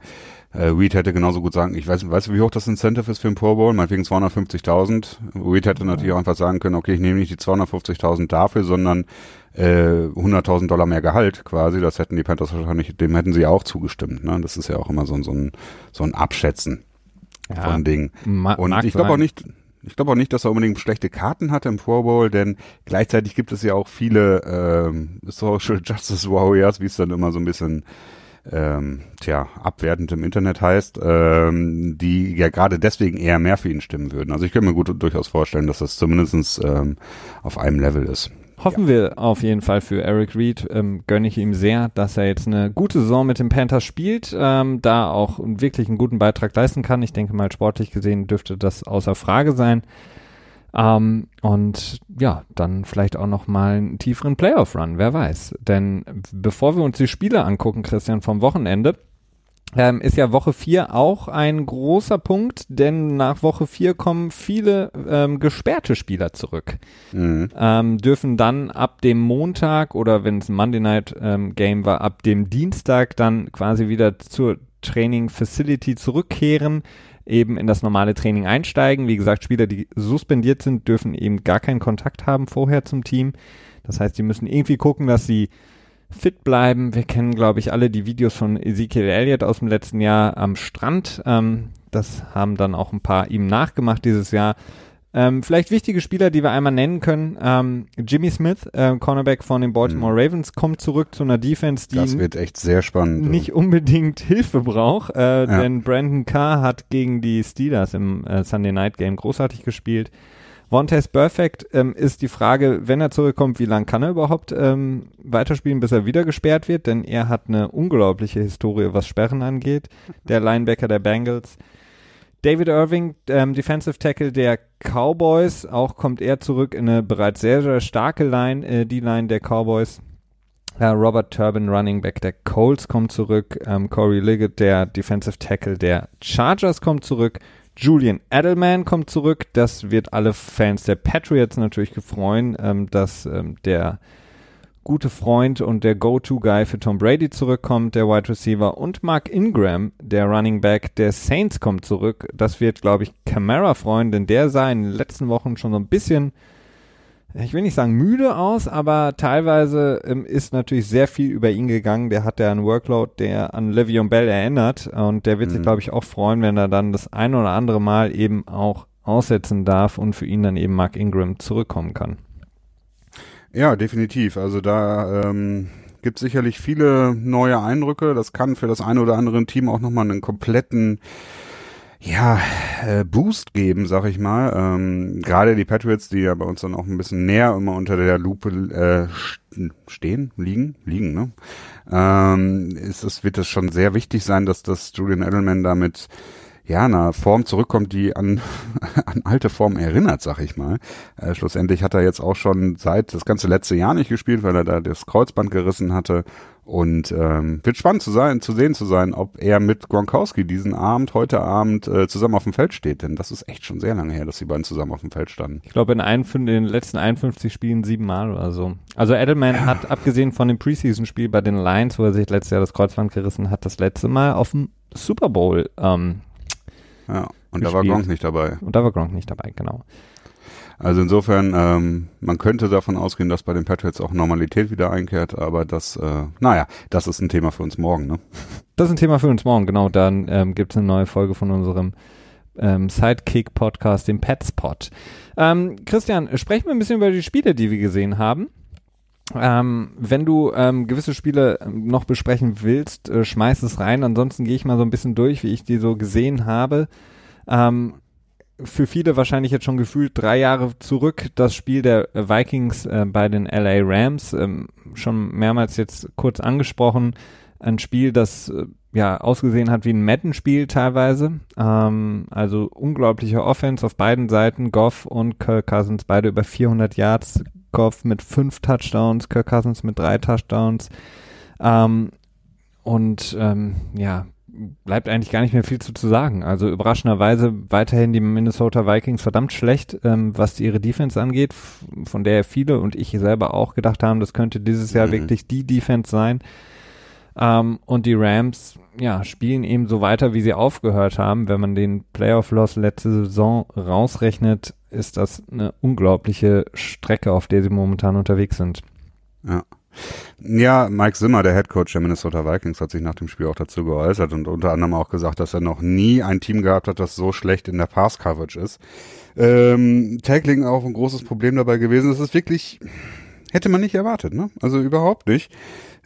[SPEAKER 2] äh, Reed hätte genauso gut sagen, ich weiß, weißt du, wie hoch das Incentive ist für den Pro Bowl? Meinetwegen 250.000. Reed hätte natürlich auch einfach sagen können, okay, ich nehme nicht die 250.000 dafür, sondern äh, 100.000 Dollar mehr Gehalt quasi. Das hätten die Panthers wahrscheinlich, dem hätten sie auch zugestimmt. Ne? Das ist ja auch immer so, so, ein, so ein Abschätzen ja, von Dingen. Und ich glaube auch nicht, ich glaube auch nicht, dass er unbedingt schlechte Karten hatte im Pro Bowl, denn gleichzeitig gibt es ja auch viele ähm, Social Justice Warriors, wie es dann immer so ein bisschen ähm, tja, abwertend im Internet heißt, ähm, die ja gerade deswegen eher mehr für ihn stimmen würden. Also ich könnte mir gut durchaus vorstellen, dass das zumindestens ähm, auf einem Level ist.
[SPEAKER 1] Hoffen ja. wir auf jeden Fall für Eric Reed. Ähm, gönne ich ihm sehr, dass er jetzt eine gute Saison mit dem Panthers spielt, ähm, da auch wirklich einen guten Beitrag leisten kann. Ich denke mal, sportlich gesehen dürfte das außer Frage sein. Ähm, und ja, dann vielleicht auch noch mal einen tieferen Playoff-Run, wer weiß. Denn bevor wir uns die Spiele angucken, Christian, vom Wochenende, ähm, ist ja Woche 4 auch ein großer Punkt, denn nach Woche 4 kommen viele ähm, gesperrte Spieler zurück. Mhm. Ähm, dürfen dann ab dem Montag oder wenn es ein Monday Night ähm, Game war, ab dem Dienstag dann quasi wieder zur Training Facility zurückkehren, eben in das normale Training einsteigen. Wie gesagt, Spieler, die suspendiert sind, dürfen eben gar keinen Kontakt haben vorher zum Team. Das heißt, die müssen irgendwie gucken, dass sie fit bleiben. Wir kennen, glaube ich, alle die Videos von Ezekiel Elliott aus dem letzten Jahr am Strand. Ähm, das haben dann auch ein paar ihm nachgemacht dieses Jahr. Ähm, vielleicht wichtige Spieler, die wir einmal nennen können. Ähm, Jimmy Smith, äh, Cornerback von den Baltimore mhm. Ravens, kommt zurück zu einer Defense, die
[SPEAKER 2] das wird echt sehr spannend,
[SPEAKER 1] nicht unbedingt Hilfe braucht, äh, ja. denn Brandon Carr hat gegen die Steelers im äh, Sunday Night Game großartig gespielt. Vontaze Perfect ähm, ist die Frage, wenn er zurückkommt, wie lange kann er überhaupt ähm, weiterspielen, bis er wieder gesperrt wird? Denn er hat eine unglaubliche Historie, was Sperren angeht. Der Linebacker der Bengals. David Irving, ähm, Defensive Tackle der Cowboys, auch kommt er zurück in eine bereits sehr, sehr starke Line, äh, die Line der Cowboys. Ja, Robert Turbin, Running Back der Colts, kommt zurück. Ähm, Corey Liggett, der Defensive Tackle der Chargers, kommt zurück. Julian Edelman kommt zurück. Das wird alle Fans der Patriots natürlich gefreuen, ähm, dass ähm, der gute Freund und der Go-To-Guy für Tom Brady zurückkommt, der Wide Receiver. Und Mark Ingram, der Running Back der Saints, kommt zurück. Das wird, glaube ich, Camara freuen, denn der sah in den letzten Wochen schon so ein bisschen ich will nicht sagen müde aus, aber teilweise ähm, ist natürlich sehr viel über ihn gegangen. Der hat ja einen Workload, der an Le'Veon Bell erinnert und der wird mhm. sich, glaube ich, auch freuen, wenn er dann das ein oder andere Mal eben auch aussetzen darf und für ihn dann eben Mark Ingram zurückkommen kann.
[SPEAKER 2] Ja, definitiv. Also da ähm, gibt sicherlich viele neue Eindrücke. Das kann für das eine oder andere Team auch nochmal einen kompletten ja, äh, Boost geben, sag ich mal. Ähm, Gerade die Patriots, die ja bei uns dann auch ein bisschen näher immer unter der Lupe äh, stehen, liegen, liegen, ne? Ähm, ist es, wird es schon sehr wichtig sein, dass das Julian Edelman damit ja, einer Form zurückkommt, die an, an alte Form erinnert, sag ich mal. Äh, schlussendlich hat er jetzt auch schon seit das ganze letzte Jahr nicht gespielt, weil er da das Kreuzband gerissen hatte. Und ähm, wird spannend zu sein, zu sehen zu sein, ob er mit Gronkowski diesen Abend, heute Abend äh, zusammen auf dem Feld steht. Denn das ist echt schon sehr lange her, dass die beiden zusammen auf dem Feld standen.
[SPEAKER 1] Ich glaube in, ein, in den letzten 51 Spielen sieben Mal oder so. Also Edelman ja. hat abgesehen von dem Preseason-Spiel bei den Lions, wo er sich letztes Jahr das Kreuzband gerissen hat, das letzte Mal auf dem Super Bowl ähm,
[SPEAKER 2] ja, und gespielt. da war Gronk nicht dabei.
[SPEAKER 1] Und da war Gronk nicht dabei, genau.
[SPEAKER 2] Also insofern, ähm, man könnte davon ausgehen, dass bei den Patriots auch Normalität wieder einkehrt, aber das, äh, naja, das ist ein Thema für uns morgen, ne?
[SPEAKER 1] Das ist ein Thema für uns morgen, genau. Dann ähm, gibt es eine neue Folge von unserem ähm, Sidekick-Podcast, dem Petspot. Ähm, Christian, sprechen wir ein bisschen über die Spiele, die wir gesehen haben. Ähm, wenn du ähm, gewisse Spiele ähm, noch besprechen willst, äh, schmeiß es rein. Ansonsten gehe ich mal so ein bisschen durch, wie ich die so gesehen habe. Ähm, für viele wahrscheinlich jetzt schon gefühlt drei Jahre zurück das Spiel der Vikings äh, bei den LA Rams. Ähm, schon mehrmals jetzt kurz angesprochen. Ein Spiel, das äh, ja ausgesehen hat wie ein Madden-Spiel teilweise. Ähm, also unglaubliche Offense auf beiden Seiten. Goff und Kirk Cousins beide über 400 Yards Goff mit fünf Touchdowns, Kirk Cousins mit drei Touchdowns. Ähm, und ähm, ja, bleibt eigentlich gar nicht mehr viel zu, zu sagen. Also überraschenderweise weiterhin die Minnesota Vikings verdammt schlecht, ähm, was ihre Defense angeht, von der viele und ich selber auch gedacht haben, das könnte dieses Jahr mhm. wirklich die Defense sein. Ähm, und die Rams, ja, spielen eben so weiter, wie sie aufgehört haben. Wenn man den Playoff-Loss letzte Saison rausrechnet, ist das eine unglaubliche Strecke, auf der sie momentan unterwegs sind.
[SPEAKER 2] Ja. Ja, Mike Zimmer, der Head Coach der Minnesota Vikings, hat sich nach dem Spiel auch dazu geäußert und unter anderem auch gesagt, dass er noch nie ein Team gehabt hat, das so schlecht in der Pass Coverage ist. Ähm, Tackling auch ein großes Problem dabei gewesen. Das ist wirklich, hätte man nicht erwartet, ne? Also überhaupt nicht.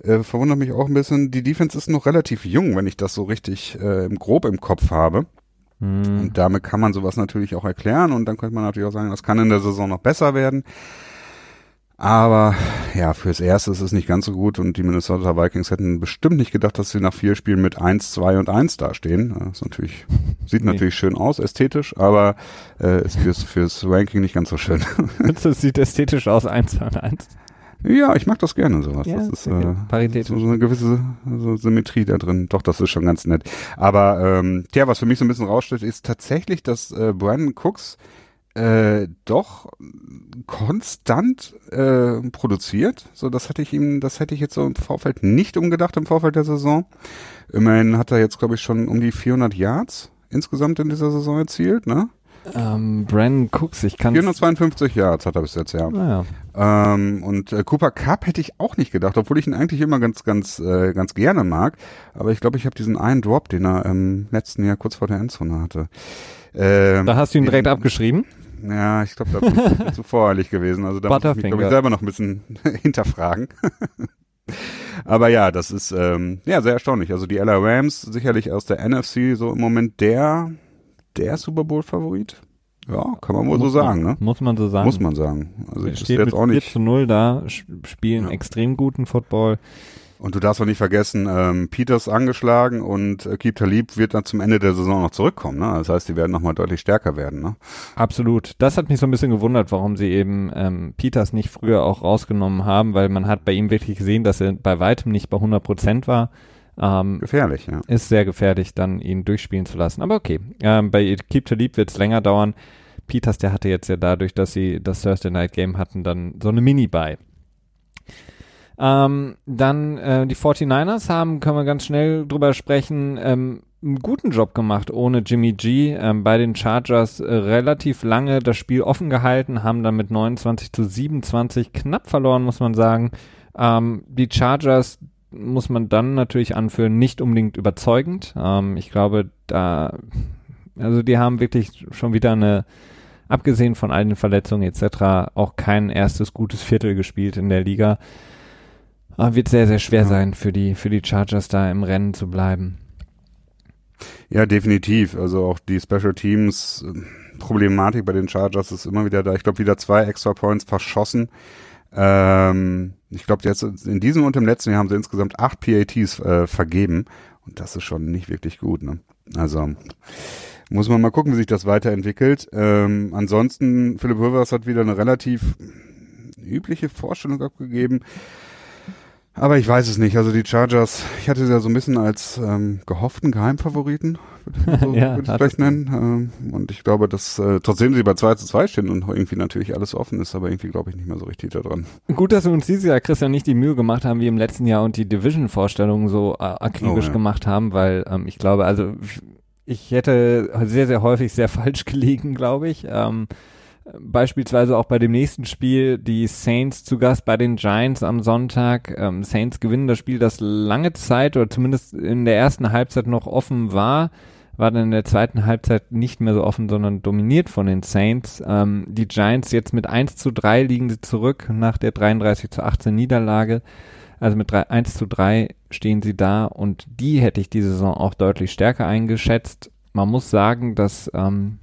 [SPEAKER 2] Äh, verwundert mich auch ein bisschen. Die Defense ist noch relativ jung, wenn ich das so richtig äh, grob im Kopf habe. Hm. Und damit kann man sowas natürlich auch erklären und dann könnte man natürlich auch sagen, das kann in der Saison noch besser werden. Aber ja, fürs Erste ist es nicht ganz so gut und die Minnesota Vikings hätten bestimmt nicht gedacht, dass sie nach vier Spielen mit 1, 2 und 1 dastehen. Das ist natürlich, sieht nee. natürlich schön aus, ästhetisch, aber äh, ist fürs, fürs Ranking nicht ganz so schön.
[SPEAKER 1] Das sieht ästhetisch aus, 1, 2 und 1.
[SPEAKER 2] Ja, ich mag das gerne, sowas. Ja, das ist äh, Parität. So, so eine gewisse so Symmetrie da drin. Doch, das ist schon ganz nett. Aber ähm, tja, was für mich so ein bisschen raussteht, ist tatsächlich, dass äh, Brandon Cooks äh, doch konstant äh, produziert. So, das hätte ich ihm, das hätte ich jetzt so im Vorfeld nicht umgedacht im Vorfeld der Saison. Immerhin hat er jetzt, glaube ich, schon um die 400 Yards insgesamt in dieser Saison erzielt, ne?
[SPEAKER 1] Ähm, Brandon Cooks, ich kann
[SPEAKER 2] 452 Yards hat er bis jetzt, ja.
[SPEAKER 1] Ah,
[SPEAKER 2] ja. Ähm, und äh, Cooper Cup hätte ich auch nicht gedacht, obwohl ich ihn eigentlich immer ganz, ganz, äh, ganz gerne mag. Aber ich glaube, ich habe diesen einen Drop, den er im letzten Jahr kurz vor der Endzone hatte.
[SPEAKER 1] Ähm, da hast du ihn direkt den, abgeschrieben?
[SPEAKER 2] Ja, ich glaube, da bin ich zu voreilig gewesen. Also da muss ich mich, glaube ich, selber noch ein bisschen hinterfragen. Aber ja, das ist ähm, ja sehr erstaunlich. Also die LA Rams sicherlich aus der NFC so im Moment der der Super Bowl Favorit. Ja, kann man wohl so sagen,
[SPEAKER 1] man,
[SPEAKER 2] ne?
[SPEAKER 1] Muss man so sagen.
[SPEAKER 2] Muss man sagen. Also das
[SPEAKER 1] steht
[SPEAKER 2] jetzt auch
[SPEAKER 1] 4
[SPEAKER 2] nicht.
[SPEAKER 1] zu 0 da, spielen
[SPEAKER 2] Ja.
[SPEAKER 1] extrem guten Football.
[SPEAKER 2] Und du darfst auch nicht vergessen, ähm, Peters angeschlagen und äh, Keep Talib wird dann zum Ende der Saison noch zurückkommen. Ne? Das heißt, die werden nochmal deutlich stärker werden. Ne?
[SPEAKER 1] Absolut. Das hat mich so ein bisschen gewundert, warum sie eben ähm, Peters nicht früher auch rausgenommen haben, weil man hat bei ihm wirklich gesehen, dass er bei weitem nicht bei 100 Prozent war. Ähm,
[SPEAKER 2] Gefährlich, ja.
[SPEAKER 1] ist sehr gefährlich, dann ihn durchspielen zu lassen. Aber okay, ähm, bei Keep Talib wird es länger dauern. Peters, der hatte jetzt ja dadurch, dass sie das Thursday Night Game hatten, dann so eine Mini-Buy. Ähm, dann äh, die 49ers haben, können wir ganz schnell drüber sprechen, ähm, einen guten Job gemacht ohne Jimmy G. Ähm, bei den Chargers äh, relativ lange das Spiel offen gehalten, haben dann mit 29 zu 27 knapp verloren, muss man sagen. Ähm, die Chargers muss man dann natürlich anführen, nicht unbedingt überzeugend. Ähm, ich glaube, da, also die haben wirklich schon wieder eine, abgesehen von all den Verletzungen etc., auch kein erstes gutes Viertel gespielt in der Liga. Aber wird sehr, sehr schwer
[SPEAKER 2] Ja.
[SPEAKER 1] sein für die, für die Chargers da im Rennen zu bleiben.
[SPEAKER 2] Ja, definitiv. Also auch die Special Teams Problematik bei den Chargers ist immer wieder da. Ich glaube, wieder zwei Extra Points verschossen. Ähm, ich glaube, jetzt in diesem und im letzten Jahr haben sie insgesamt acht PATs äh, vergeben. Und das ist schon nicht wirklich gut. Ne? Also muss man mal gucken, wie sich das weiterentwickelt. Ähm, ansonsten, Philip Rivers hat wieder eine relativ übliche Vorstellung abgegeben. Aber ich weiß es nicht. Also die Chargers, ich hatte sie ja so ein bisschen als ähm, gehofften Geheimfavoriten, würde ich, so,
[SPEAKER 1] Ja,
[SPEAKER 2] würde ich vielleicht nennen. Ähm, und ich glaube, dass äh, trotzdem sie bei 2 zu 2 stehen und irgendwie natürlich alles offen ist, aber irgendwie glaube ich nicht mehr so richtig da dran.
[SPEAKER 1] Gut, dass wir uns dieses Jahr, Christian, nicht die Mühe gemacht haben, wie im letzten Jahr und die Division-Vorstellungen so äh, akribisch
[SPEAKER 2] Oh, ja.
[SPEAKER 1] gemacht haben, weil ähm, ich glaube, also ich hätte sehr, sehr häufig sehr falsch gelegen, glaube ich. Ähm, beispielsweise auch bei dem nächsten Spiel, die Saints zu Gast bei den Giants am Sonntag. Ähm, Saints gewinnen das Spiel, das lange Zeit oder zumindest in der ersten Halbzeit noch offen war war dann in der zweiten Halbzeit nicht mehr so offen, sondern dominiert von den Saints. Ähm, die Giants jetzt mit 1 zu 3 liegen sie zurück nach der 33 zu 18 Niederlage. Also mit 3, 1 zu 3 stehen sie da und die hätte ich die Saison auch deutlich stärker eingeschätzt. Man muss sagen, dass ähm,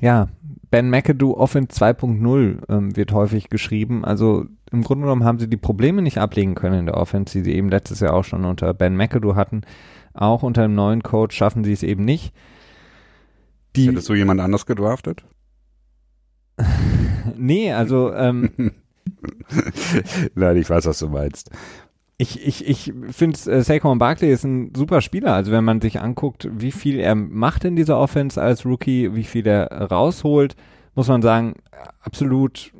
[SPEAKER 1] ja, Ben McAdoo Offense 2.0 ähm, wird häufig geschrieben. Also im Grunde genommen haben sie die Probleme nicht ablegen können in der Offense, die sie eben letztes Jahr auch schon unter Ben McAdoo hatten. Auch unter dem neuen Coach schaffen sie es eben nicht. Die,
[SPEAKER 2] Hättest du jemand anders gedraftet?
[SPEAKER 1] nee, also ähm,
[SPEAKER 2] Nein, ich weiß, was du meinst.
[SPEAKER 1] Ich, ich, ich finde, äh, Saquon Barkley ist ein super Spieler. Also wenn man sich anguckt, wie viel er macht in dieser Offense als Rookie, wie viel er rausholt, muss man sagen, absolut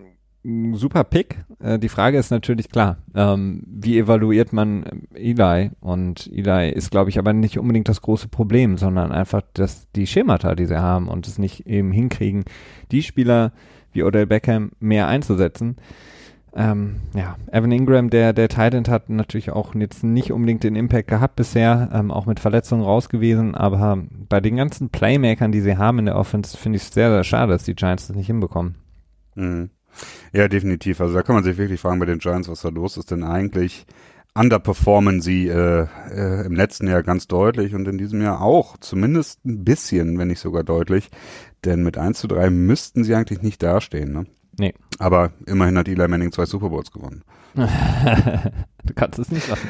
[SPEAKER 1] super Pick. Äh, die Frage ist natürlich klar, ähm, wie evaluiert man Eli? Und Eli ist, glaube ich, aber nicht unbedingt das große Problem, sondern einfach das, die Schemata, die sie haben und es nicht eben hinkriegen, die Spieler wie Odell Beckham mehr einzusetzen. Ähm, ja, Evan Ingram, der, der Titan hat natürlich auch jetzt nicht unbedingt den Impact gehabt bisher, ähm, auch mit Verletzungen raus gewesen, aber bei den ganzen Playmakern, die sie haben in der Offense, finde ich es sehr, sehr schade, dass die Giants das nicht hinbekommen.
[SPEAKER 2] Mhm. Ja, definitiv. Also da kann man sich wirklich fragen bei den Giants, was da los ist. Denn eigentlich underperformen sie äh, äh, im letzten Jahr ganz deutlich und in diesem Jahr auch. Zumindest ein bisschen, wenn nicht sogar deutlich. Denn mit 1 zu 3 müssten sie eigentlich nicht dastehen. Ne?
[SPEAKER 1] Nee.
[SPEAKER 2] Aber immerhin hat Eli Manning zwei Super Bowls gewonnen.
[SPEAKER 1] du kannst es nicht sagen.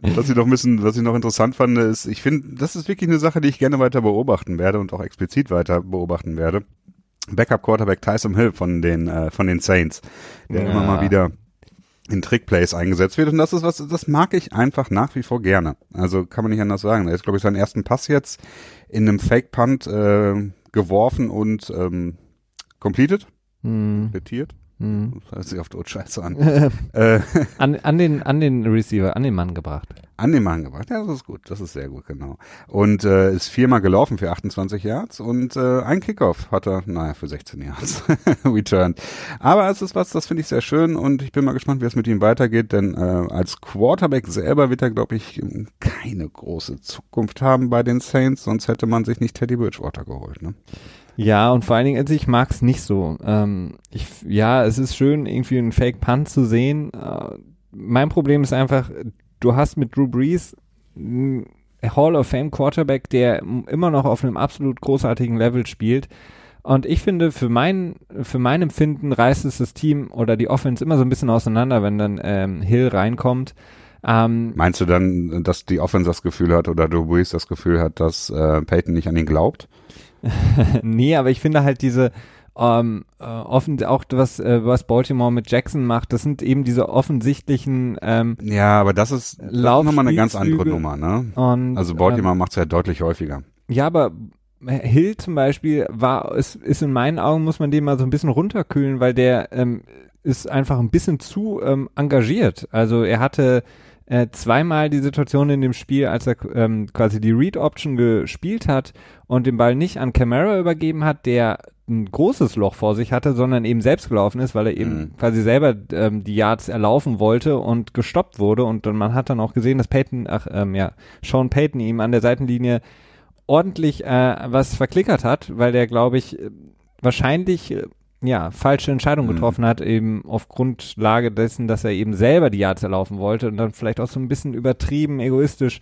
[SPEAKER 2] Was ich noch ein bisschen, was ich noch interessant fand, ist, ich finde, das ist wirklich eine Sache, die ich gerne weiter beobachten werde und auch explizit weiter beobachten werde. Backup Quarterback Tyson Hill von den äh, von den Saints, der
[SPEAKER 1] Ja.
[SPEAKER 2] immer mal wieder in Trickplays eingesetzt wird und das ist was, das mag ich einfach nach wie vor gerne. Also kann man nicht anders sagen. Er ist glaube ich seinen ersten Pass jetzt in einem Fake Punt äh, geworfen und ähm, completed,
[SPEAKER 1] Hm,
[SPEAKER 2] komplettiert.
[SPEAKER 1] hm.
[SPEAKER 2] Das hört sich auf Deutsch scheiße an. äh,
[SPEAKER 1] an, an, den, an den Receiver, an den Mann gebracht.
[SPEAKER 2] An den Mann gebracht. Ja, das ist gut. Das ist sehr gut, genau. Und äh, ist viermal gelaufen für 28 Yards und äh, ein Kickoff hat er, naja, für 16 Yards returned. Aber es ist was, das finde ich sehr schön und ich bin mal gespannt, wie es mit ihm weitergeht, denn äh, als Quarterback selber wird er, glaube ich, keine große Zukunft haben bei den Saints, sonst hätte man sich nicht Teddy Bridgewater geholt. Ne?
[SPEAKER 1] Ja, und vor allen Dingen, also ich mag es nicht so. Ähm, ich, ja, es ist schön, irgendwie einen Fake Punt zu sehen. Äh, mein Problem ist einfach, du hast mit Drew Brees einen Hall of Fame Quarterback, der immer noch auf einem absolut großartigen Level spielt. Und ich finde, für mein, für mein Empfinden reißt es das Team oder die Offense immer so ein bisschen auseinander, wenn dann ähm, Hill reinkommt.
[SPEAKER 2] Ähm, Meinst du dann, dass die Offense das Gefühl hat oder Drew Brees das Gefühl hat, dass äh, Peyton nicht an ihn glaubt?
[SPEAKER 1] nee, aber ich finde halt diese, ähm, äh, offen auch was äh, was Baltimore mit Jackson macht, das sind eben diese offensichtlichen ähm,
[SPEAKER 2] ja, aber das ist, das ist nochmal eine ganz andere Nummer, ne? Und, also Baltimore ähm, macht es ja deutlich häufiger.
[SPEAKER 1] Ja, aber Hill zum Beispiel war, ist, ist in meinen Augen, muss man den mal so ein bisschen runterkühlen, weil der ähm, ist einfach ein bisschen zu ähm, engagiert. Also er hatte äh, zweimal die Situation in dem Spiel, als er ähm, quasi die Read-Option gespielt hat und den Ball nicht an Camara übergeben hat, der ein großes Loch vor sich hatte, sondern eben selbst gelaufen ist, weil er eben mhm. quasi selber ähm, die Yards erlaufen wollte und gestoppt wurde. Und dann, man hat dann auch gesehen, dass Peyton, ach ähm, ja, Sean Payton ihm an der Seitenlinie ordentlich äh, was verklickert hat, weil der, glaube ich, wahrscheinlich äh, ja falsche Entscheidung mhm. getroffen hat, eben auf Grundlage dessen, dass er eben selber die Yards erlaufen wollte und dann vielleicht auch so ein bisschen übertrieben egoistisch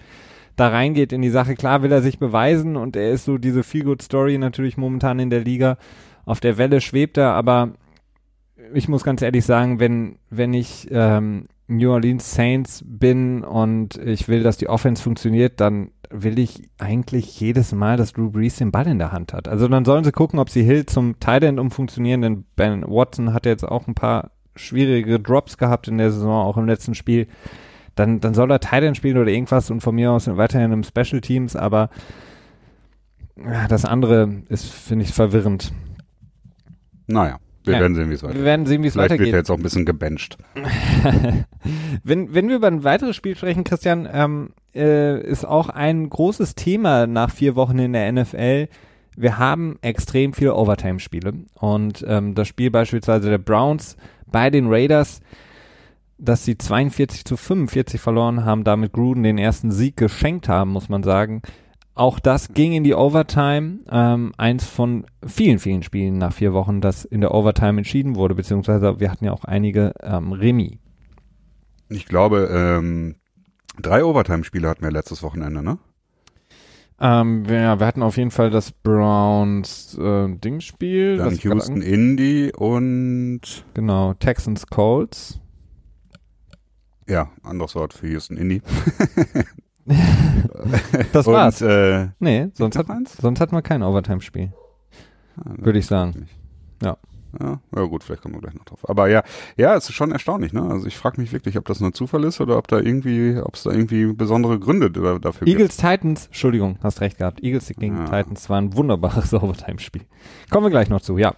[SPEAKER 1] da reingeht in die Sache. Klar will er sich beweisen und er ist so diese Feel-Good-Story natürlich momentan in der Liga. Auf der Welle schwebt er, aber ich muss ganz ehrlich sagen, wenn, wenn ich ähm, New Orleans Saints bin und ich will, dass die Offense funktioniert, dann will ich eigentlich jedes Mal, dass Drew Brees den Ball in der Hand hat. Also dann sollen sie gucken, ob sie Hill zum Tight End umfunktionieren, denn Ben Watson hat jetzt auch ein paar schwierige Drops gehabt in der Saison, auch im letzten Spiel dann, dann soll er Titan spielen oder irgendwas und von mir aus weiterhin im Special Teams, aber ja, das andere ist, finde ich, verwirrend.
[SPEAKER 2] Naja. Wir ja, werden sehen, wie es weitergeht.
[SPEAKER 1] Wir werden sehen, wie es
[SPEAKER 2] Vielleicht
[SPEAKER 1] weitergeht.
[SPEAKER 2] wird er jetzt auch ein bisschen gebencht.
[SPEAKER 1] wenn, wenn wir über ein weiteres Spiel sprechen, Christian, ähm, äh, ist auch ein großes Thema nach vier Wochen in der NFL. Wir haben extrem viele Overtime-Spiele. Und ähm, das Spiel beispielsweise der Browns bei den Raiders dass sie 42 zu 45 verloren haben, damit Gruden den ersten Sieg geschenkt haben, muss man sagen. Auch das ging in die Overtime. Ähm, eins von vielen, vielen Spielen nach vier Wochen, das in der Overtime entschieden wurde, beziehungsweise wir hatten ja auch einige ähm, Remi.
[SPEAKER 2] Ich glaube, ähm, drei Overtime-Spiele hatten wir letztes Wochenende, ne?
[SPEAKER 1] Ähm, ja, wir hatten auf jeden Fall das Browns äh, Dingspiel.
[SPEAKER 2] Dann Houston Indy und
[SPEAKER 1] genau Texans Colts.
[SPEAKER 2] Ja, anderes Wort für Houston Indy.
[SPEAKER 1] das war's. Und, äh, nee, sonst, hat, sonst hatten wir kein Overtime-Spiel. Ah, Würde ich sagen. Ja.
[SPEAKER 2] Ja, ja, gut, vielleicht kommen wir gleich noch drauf. Aber ja, ja, es ist schon erstaunlich, ne? Also ich frage mich wirklich, ob das nur Zufall ist oder ob da irgendwie, ob es da irgendwie besondere Gründe dafür
[SPEAKER 1] Eagles
[SPEAKER 2] gibt.
[SPEAKER 1] Titans, Entschuldigung, hast recht gehabt. Eagles gegen ja. Titans war ein wunderbares Overtime-Spiel. Kommen wir gleich noch zu, ja.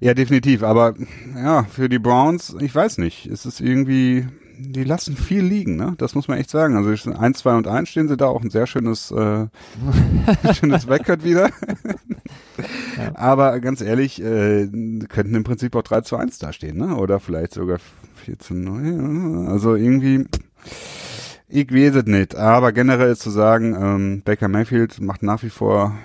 [SPEAKER 2] Ja, definitiv. Aber ja, für die Browns, ich weiß nicht. Es ist irgendwie, die lassen viel liegen, ne? Das muss man echt sagen. Also 1, 2 und 1 stehen sie da, auch ein sehr schönes, äh, schönes Record wieder. ja. Aber ganz ehrlich, äh, könnten im Prinzip auch 3 zu 1 da stehen, ne? Oder vielleicht sogar 4 zu 9. Also irgendwie, ich weiß es nicht. Aber generell ist zu sagen, ähm, Baker Mayfield macht nach wie vor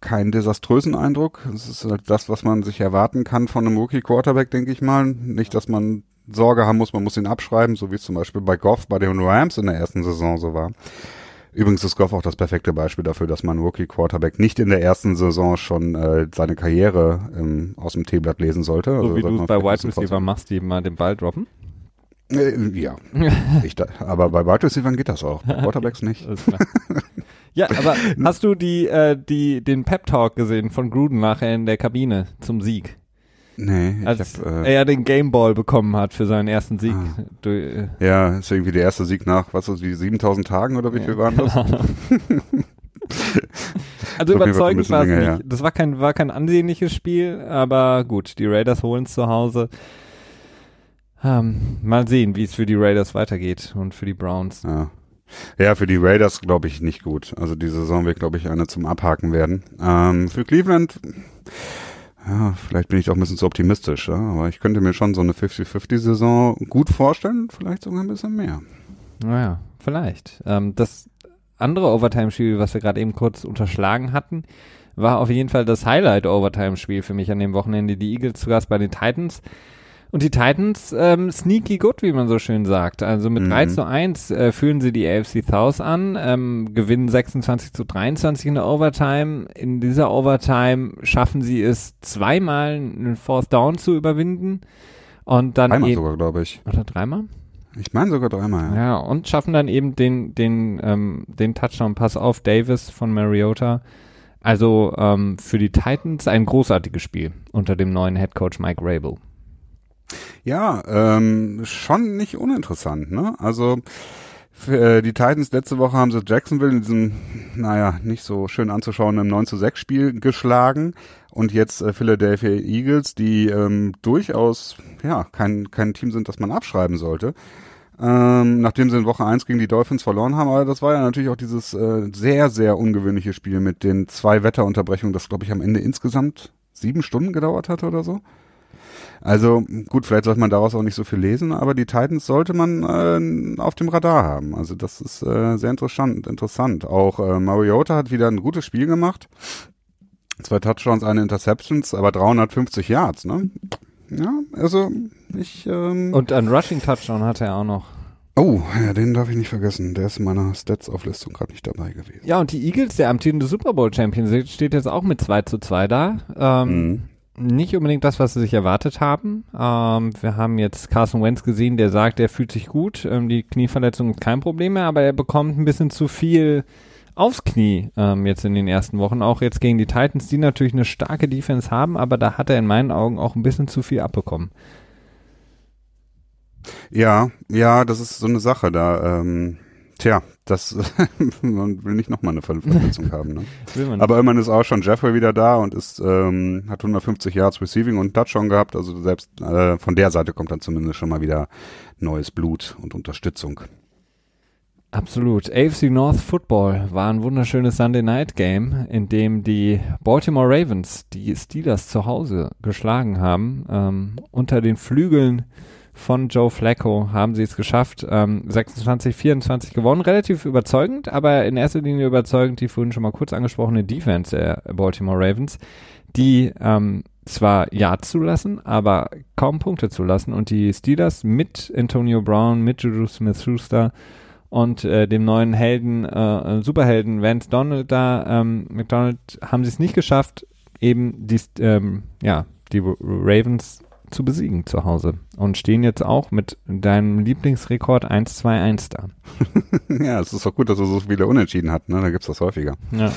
[SPEAKER 2] keinen desaströsen Eindruck. Es ist halt das, was man sich erwarten kann von einem Rookie-Quarterback, denke ich mal. Nicht, dass man Sorge haben muss, man muss ihn abschreiben, so wie es zum Beispiel bei Goff bei den Rams in der ersten Saison so war. Übrigens ist Goff auch das perfekte Beispiel dafür, dass man Rookie-Quarterback nicht in der ersten Saison schon äh, seine Karriere ähm, aus dem Teeblatt lesen sollte.
[SPEAKER 1] So also, wie du es bei Wide Receiver machst, die mal den Ball droppen?
[SPEAKER 2] Äh, ja, ich da, aber bei Wide Receivers geht das auch, bei Quarterbacks nicht.
[SPEAKER 1] Ja, aber hast du die, äh, die, den Pep Talk gesehen von Gruden nachher in der Kabine zum Sieg?
[SPEAKER 2] Nee,
[SPEAKER 1] als hab, äh, er den Gameball bekommen hat für seinen ersten Sieg. Ah.
[SPEAKER 2] Du, äh, ja, ist irgendwie der erste Sieg nach, was die 7000 Tagen oder wie ja, viel waren das?
[SPEAKER 1] also überzeugend war es nicht. Ja. Das war kein, war kein ansehnliches Spiel, aber gut, die Raiders holen es zu Hause. Ähm, mal sehen, wie es für die Raiders weitergeht und für die Browns.
[SPEAKER 2] Ja. Ja, für die Raiders glaube ich nicht gut. Also die Saison wird, glaube ich, eine zum Abhaken werden. Ähm, für Cleveland, ja, vielleicht bin ich auch ein bisschen zu optimistisch, ja, aber ich könnte mir schon so eine 50-50-Saison gut vorstellen, vielleicht sogar ein bisschen mehr.
[SPEAKER 1] Naja, vielleicht. Ähm, das andere Overtime-Spiel, was wir gerade eben kurz unterschlagen hatten, war auf jeden Fall das Highlight-Overtime-Spiel für mich an dem Wochenende. Die Eagles zu Gast bei den Titans. Und die Titans ähm, sneaky good, wie man so schön sagt. Also mit mhm. 3 zu 1 äh, führen sie die AFC South an, ähm, gewinnen 26 zu 23 in der Overtime. In dieser Overtime schaffen sie es zweimal einen Fourth Down zu überwinden. Und dann
[SPEAKER 2] dreimal sogar, glaube ich.
[SPEAKER 1] Oder dreimal?
[SPEAKER 2] Ich meine sogar dreimal, ja.
[SPEAKER 1] Ja, und schaffen dann eben den, den, ähm, den Touchdown-Pass auf Davis von Mariota. Also ähm, für die Titans ein großartiges Spiel unter dem neuen Head Coach Mike Rabel.
[SPEAKER 2] Ja, ähm, schon nicht uninteressant, ne? Also äh, die Titans letzte Woche haben sie Jacksonville in diesem, naja, nicht so schön anzuschauenden 9 zu 6 Spiel geschlagen und jetzt äh, Philadelphia Eagles, die ähm, durchaus ja kein, kein Team sind, das man abschreiben sollte. Ähm, nachdem sie in Woche 1 gegen die Dolphins verloren haben, aber das war ja natürlich auch dieses äh, sehr, sehr ungewöhnliche Spiel mit den zwei Wetterunterbrechungen, das glaube ich am Ende insgesamt sieben Stunden gedauert hat oder so. Also gut, vielleicht sollte man daraus auch nicht so viel lesen, aber die Titans sollte man äh, auf dem Radar haben. Also das ist äh, sehr interessant. interessant. Auch äh, Mariota hat wieder ein gutes Spiel gemacht. Zwei Touchdowns, eine Interceptions, aber 350 Yards, ne? Ja, also ich. Ähm
[SPEAKER 1] Und ein Rushing Touchdown hatte er auch noch.
[SPEAKER 2] Oh, ja, den darf ich nicht vergessen. Der ist in meiner Stats-Auflistung gerade nicht dabei gewesen.
[SPEAKER 1] Ja, und die Eagles, der amtierende Super Bowl-Champion, steht jetzt auch mit 2 zu 2 da. Ähm, mhm nicht unbedingt das, was sie sich erwartet haben. Ähm, wir haben jetzt Carson Wentz gesehen, der sagt, er fühlt sich gut. Ähm, die Knieverletzung ist kein Problem mehr, aber er bekommt ein bisschen zu viel aufs Knie ähm, jetzt in den ersten Wochen. Auch jetzt gegen die Titans, die natürlich eine starke Defense haben, aber da hat er in meinen Augen auch ein bisschen zu viel abbekommen.
[SPEAKER 2] Ja, ja, das ist so eine Sache da. Ähm, tja, das man will nicht nochmal eine Verletzung haben. Ne? Aber immerhin ist auch schon Jeffrey wieder da und ist ähm, hat 150 Yards Receiving und Touchdown gehabt. Also selbst äh, von der Seite kommt dann zumindest schon mal wieder neues Blut und Unterstützung.
[SPEAKER 1] Absolut. AFC North Football war ein wunderschönes Sunday Night Game, in dem die Baltimore Ravens die Steelers zu Hause geschlagen haben. Ähm, unter den Flügeln von Joe Flacco haben sie es geschafft. Ähm, 26, 24 gewonnen. Relativ überzeugend, aber in erster Linie überzeugend die vorhin schon mal kurz angesprochene Defense der Baltimore Ravens, die ähm, zwar Ja zulassen, aber kaum Punkte zulassen. Und die Steelers mit Antonio Brown, mit Juju Smith-Schuster und äh, dem neuen Helden, äh, Superhelden Vance Donald da, ähm, McDonald, haben sie es nicht geschafft, eben die, ähm, ja, die Ravens zu besiegen zu Hause und stehen jetzt auch mit deinem Lieblingsrekord 1-2-1 da.
[SPEAKER 2] ja, es ist doch gut, dass er so viele Unentschieden hat, ne? Da gibt's das häufiger.
[SPEAKER 1] Ja,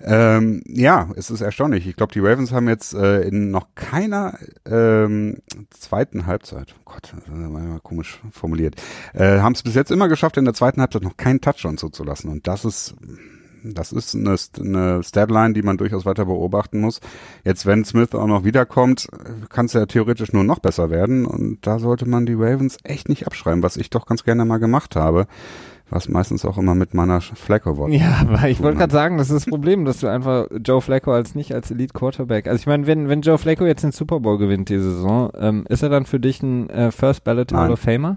[SPEAKER 2] ähm, ja es ist erstaunlich. Ich glaube, die Ravens haben jetzt äh, in noch keiner ähm, zweiten Halbzeit, oh Gott, das war mal komisch formuliert, äh, haben es bis jetzt immer geschafft, in der zweiten Halbzeit noch keinen Touchdown zuzulassen. Und das ist das ist eine, eine Statline, die man durchaus weiter beobachten muss. Jetzt, wenn Smith auch noch wiederkommt, kann es ja theoretisch nur noch besser werden. Und da sollte man die Ravens echt nicht abschreiben, was ich doch ganz gerne mal gemacht habe. Was meistens auch immer mit meiner Flacco war.
[SPEAKER 1] Ja, weil ich wollte gerade sagen, das ist das Problem, dass du einfach Joe Flacco als nicht als Elite Quarterback. Also ich meine, wenn, wenn Joe Flacco jetzt den Super Bowl gewinnt diese Saison, ähm, ist er dann für dich ein äh, First Ballot Hall of Famer?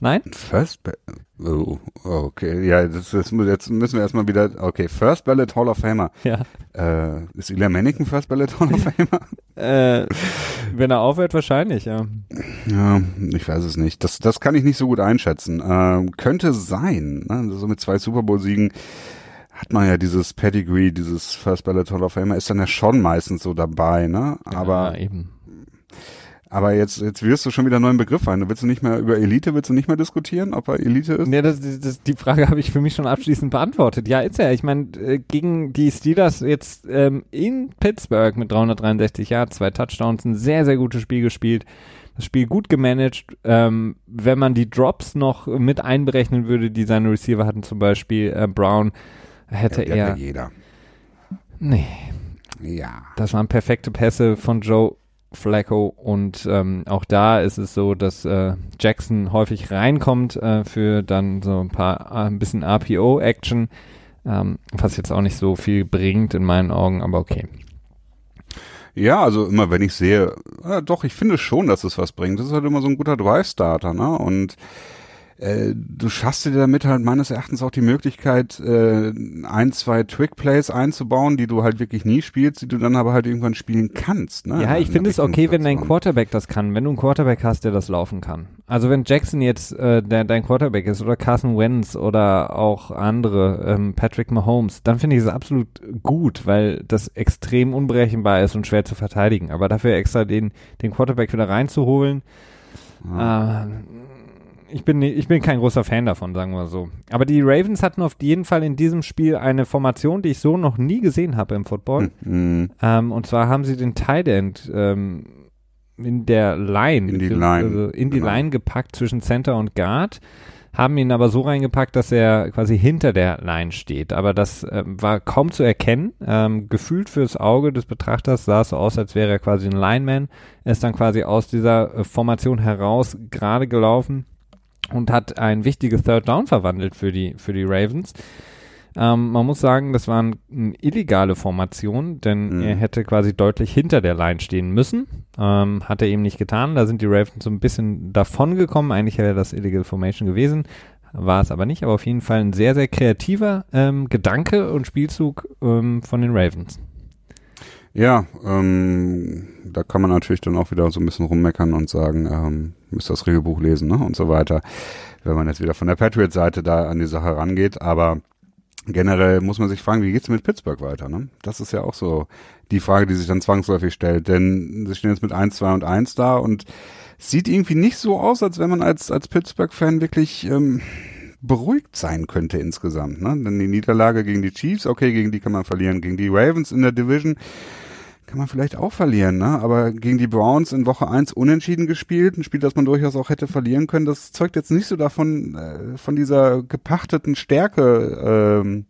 [SPEAKER 1] Nein?
[SPEAKER 2] First Ballot? Oh, okay, ja, das, das, jetzt müssen wir erstmal wieder, okay, First Ballot Hall of Famer.
[SPEAKER 1] Ja.
[SPEAKER 2] Äh, ist Eli Manning ein First Ballot Hall of Famer?
[SPEAKER 1] äh, wenn er aufhört, wahrscheinlich, ja.
[SPEAKER 2] Ja, ich weiß es nicht. Das, das kann ich nicht so gut einschätzen. Äh, könnte sein, ne? so mit zwei Super Bowl-Siegen hat man ja dieses Pedigree, dieses First Ballot Hall of Famer, ist dann ja schon meistens so dabei, ne? Aber
[SPEAKER 1] ja, eben
[SPEAKER 2] aber jetzt, jetzt wirst du schon wieder einen neuen Begriff ein. Du willst du nicht mehr über Elite, willst du nicht mehr diskutieren, ob er Elite ist?
[SPEAKER 1] Nee, das, das, die Frage habe ich für mich schon abschließend beantwortet. Ja, ist er. Ich meine, äh, gegen die Steelers jetzt ähm, in Pittsburgh mit 363 Yards, zwei Touchdowns, ein sehr, sehr gutes Spiel gespielt. Das Spiel gut gemanagt. Ähm, wenn man die Drops noch mit einberechnen würde, die seine Receiver hatten, zum Beispiel äh, Brown, hätte ja, er.
[SPEAKER 2] jeder.
[SPEAKER 1] Nee.
[SPEAKER 2] Ja.
[SPEAKER 1] Das waren perfekte Pässe von Joe Flacco und ähm, auch da ist es so, dass äh, Jackson häufig reinkommt äh, für dann so ein paar äh, ein bisschen RPO-Action, ähm, was jetzt auch nicht so viel bringt in meinen Augen, aber okay.
[SPEAKER 2] Ja, also immer wenn ich sehe, äh, doch, ich finde schon, dass es was bringt. Das ist halt immer so ein guter Drive-Starter, ne? Und äh, du schaffst dir damit halt meines Erachtens auch die Möglichkeit, äh, ein, zwei Trick-Plays einzubauen, die du halt wirklich nie spielst, die du dann aber halt irgendwann spielen kannst. Ne?
[SPEAKER 1] Ja, ich finde es okay, wenn dein Quarterback das kann, wenn du einen Quarterback hast, der das laufen kann. Also wenn Jackson jetzt äh, der, dein Quarterback ist oder Carson Wentz oder auch andere, ähm, Patrick Mahomes, dann finde ich es absolut gut, weil das extrem unberechenbar ist und schwer zu verteidigen. Aber dafür extra den, den Quarterback wieder reinzuholen, ja. äh, ich bin, ich bin kein großer Fan davon, sagen wir so. Aber die Ravens hatten auf jeden Fall in diesem Spiel eine Formation, die ich so noch nie gesehen habe im Football. Mhm. Ähm, und zwar haben sie den Tight End ähm, in der Line,
[SPEAKER 2] in die Line, also
[SPEAKER 1] in die genau. Line gepackt zwischen Center und Guard haben ihn aber so reingepackt, dass er quasi hinter der Line steht. Aber das äh, war kaum zu erkennen. Ähm, gefühlt fürs Auge des Betrachters sah es so aus, als wäre er quasi ein Lineman. Er ist dann quasi aus dieser äh, Formation heraus gerade gelaufen und hat ein wichtiges Third Down verwandelt für die, für die Ravens. Ähm, man muss sagen, das war eine illegale Formation, denn mhm. er hätte quasi deutlich hinter der Line stehen müssen. Ähm, hat er eben nicht getan. Da sind die Ravens so ein bisschen davon gekommen. Eigentlich wäre das Illegal Formation gewesen. War es aber nicht, aber auf jeden Fall ein sehr, sehr kreativer ähm, Gedanke und Spielzug ähm, von den Ravens.
[SPEAKER 2] Ja, ähm, da kann man natürlich dann auch wieder so ein bisschen rummeckern und sagen, ähm, müsst das Regelbuch lesen ne? und so weiter, wenn man jetzt wieder von der Patriot-Seite da an die Sache rangeht. Aber generell muss man sich fragen, wie geht's mit Pittsburgh weiter? Ne? Das ist ja auch so die Frage, die sich dann zwangsläufig stellt. Denn sie stehen jetzt mit 1, 2 und 1 da und sieht irgendwie nicht so aus, als wenn man als, als Pittsburgh-Fan wirklich ähm, beruhigt sein könnte insgesamt. Ne? Denn die Niederlage gegen die Chiefs, okay, gegen die kann man verlieren. Gegen die Ravens in der Division kann man vielleicht auch verlieren, ne? Aber gegen die Browns in Woche 1 unentschieden gespielt, ein Spiel, das man durchaus auch hätte verlieren können, das zeugt jetzt nicht so davon, äh, von dieser gepachteten Stärke, ähm,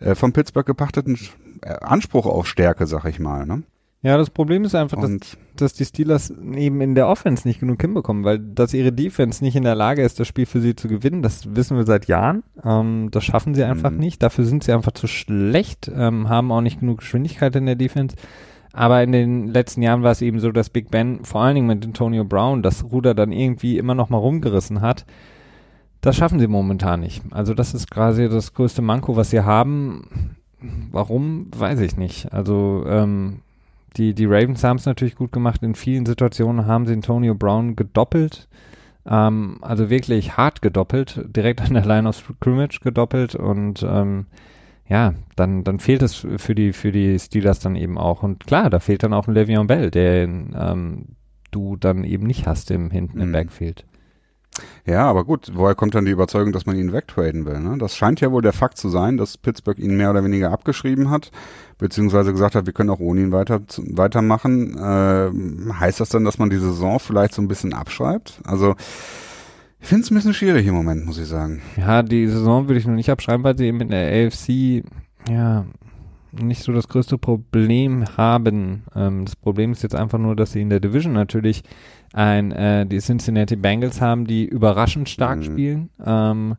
[SPEAKER 2] äh, vom Pittsburgh gepachteten äh, Anspruch auf Stärke, sag ich mal, ne?
[SPEAKER 1] Ja, das Problem ist einfach, dass, dass die Steelers eben in der Offense nicht genug hinbekommen, weil dass ihre Defense nicht in der Lage ist, das Spiel für sie zu gewinnen, das wissen wir seit Jahren. Ähm, das schaffen sie einfach mhm. nicht. Dafür sind sie einfach zu schlecht, ähm, haben auch nicht genug Geschwindigkeit in der Defense. Aber in den letzten Jahren war es eben so, dass Big Ben vor allen Dingen mit Antonio Brown das Ruder dann irgendwie immer noch mal rumgerissen hat. Das schaffen sie momentan nicht. Also das ist quasi das größte Manko, was sie haben. Warum, weiß ich nicht. Also ähm, die, die Ravens haben es natürlich gut gemacht. In vielen Situationen haben sie Antonio Brown gedoppelt. Ähm, also wirklich hart gedoppelt. Direkt an der Line of Scrimmage gedoppelt. Und ähm, ja, dann, dann fehlt es für die, für die Steelers dann eben auch. Und klar, da fehlt dann auch ein Le'Veon Bell, den ähm, du dann eben nicht hast im hinten mhm. im Backfield.
[SPEAKER 2] Ja, aber gut, woher kommt dann die Überzeugung, dass man ihn wegtraden will? Ne? Das scheint ja wohl der Fakt zu sein, dass Pittsburgh ihn mehr oder weniger abgeschrieben hat, beziehungsweise gesagt hat, wir können auch ohne ihn weiter weitermachen. Äh, heißt das dann, dass man die Saison vielleicht so ein bisschen abschreibt? Also ich finde es ein bisschen schwierig im Moment, muss ich sagen.
[SPEAKER 1] Ja, die Saison würde ich noch nicht abschreiben, weil sie eben in der AFC ja nicht so das größte Problem haben. Ähm, das Problem ist jetzt einfach nur, dass sie in der Division natürlich ein äh, die Cincinnati Bengals haben, die überraschend stark mhm. spielen. Ähm,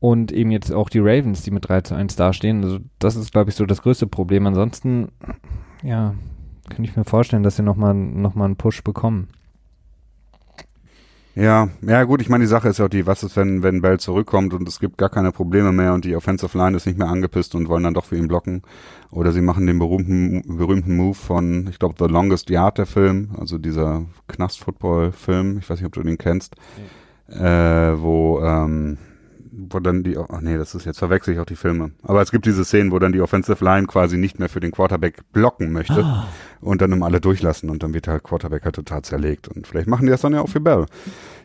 [SPEAKER 1] und eben jetzt auch die Ravens, die mit 3 zu 1 dastehen. Also das ist, glaube ich, so das größte Problem. Ansonsten, ja, kann ich mir vorstellen, dass sie nochmal noch mal einen Push bekommen.
[SPEAKER 2] Ja, ja gut, ich meine, die Sache ist ja auch die, was ist, wenn, wenn Bell zurückkommt und es gibt gar keine Probleme mehr und die Offensive Line ist nicht mehr angepisst und wollen dann doch für ihn blocken. Oder sie machen den berühmten, berühmten Move von, ich glaube, The Longest Yard, der Film, also dieser Knast-Football-Film, ich weiß nicht, ob du den kennst, ja. äh, wo, ähm, wo dann die, ach nee, das ist jetzt verwechsel ich auch die Filme. Aber es gibt diese Szenen, wo dann die Offensive Line quasi nicht mehr für den Quarterback blocken möchte oh. und dann immer alle durchlassen und dann wird halt Quarterback halt total zerlegt. Und vielleicht machen die das dann ja auch für Bell.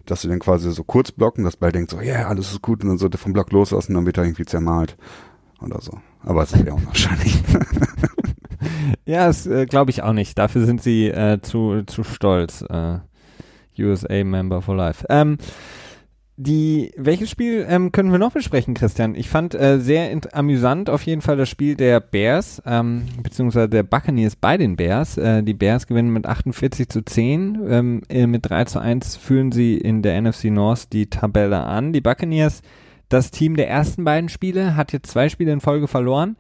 [SPEAKER 2] Dass sie dann quasi so kurz blocken, dass Bell denkt so, ja, yeah, alles ist gut und dann sollte vom Block loslassen, dann wird er irgendwie zermalt. Oder so. Aber es ist ja unwahrscheinlich.
[SPEAKER 1] ja, das äh, glaube ich auch nicht. Dafür sind sie äh, zu, zu stolz. Äh, USA Member for Life. Ähm, die, welches Spiel ähm, können wir noch besprechen, Christian? Ich fand äh, sehr amüsant auf jeden Fall das Spiel der Bears, ähm, beziehungsweise der Buccaneers bei den Bears. Äh, die Bears gewinnen mit 48 zu 10. Ähm, äh, mit 3 zu 1 führen sie in der NFC North die Tabelle an. Die Buccaneers, das Team der ersten beiden Spiele, hat jetzt zwei Spiele in Folge verloren.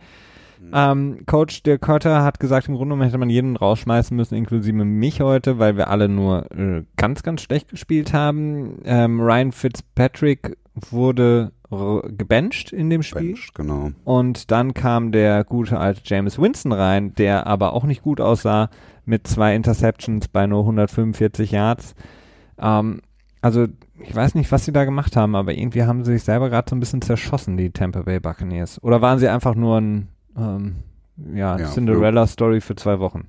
[SPEAKER 1] Mhm. Ähm, Coach Dirk Kötter hat gesagt, im Grunde genommen hätte man jeden rausschmeißen müssen, inklusive mich heute, weil wir alle nur äh, ganz, ganz schlecht gespielt haben. Ähm, Ryan Fitzpatrick wurde gebencht in dem Spiel. Bench,
[SPEAKER 2] genau.
[SPEAKER 1] Und dann kam der gute alte James Winston rein, der aber auch nicht gut aussah mit zwei Interceptions bei nur 145 Yards. Ähm, also ich weiß nicht, was sie da gemacht haben, aber irgendwie haben sie sich selber gerade so ein bisschen zerschossen, die Tampa Bay Buccaneers. Oder waren sie einfach nur ein ähm, ja, ja, Cinderella-Story für zwei Wochen?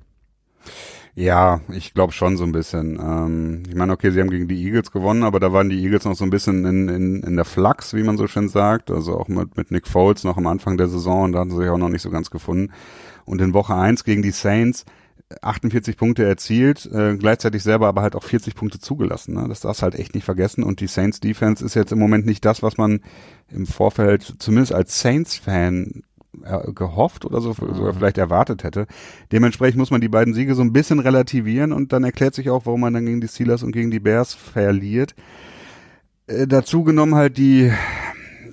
[SPEAKER 2] Ja, ich glaube schon so ein bisschen. Ähm, ich meine, okay, sie haben gegen die Eagles gewonnen, aber da waren die Eagles noch so ein bisschen in, in, in der Flachs, wie man so schön sagt. Also auch mit, mit Nick Foles noch am Anfang der Saison und da hatten sie sich auch noch nicht so ganz gefunden. Und in Woche eins gegen die Saints 48 Punkte erzielt, äh, gleichzeitig selber aber halt auch 40 Punkte zugelassen. Ne? Das darfst halt echt nicht vergessen. Und die Saints Defense ist jetzt im Moment nicht das, was man im Vorfeld zumindest als Saints-Fan äh, gehofft oder so sogar vielleicht erwartet hätte. Dementsprechend muss man die beiden Siege so ein bisschen relativieren und dann erklärt sich auch, warum man dann gegen die Steelers und gegen die Bears verliert. Äh, dazu genommen halt die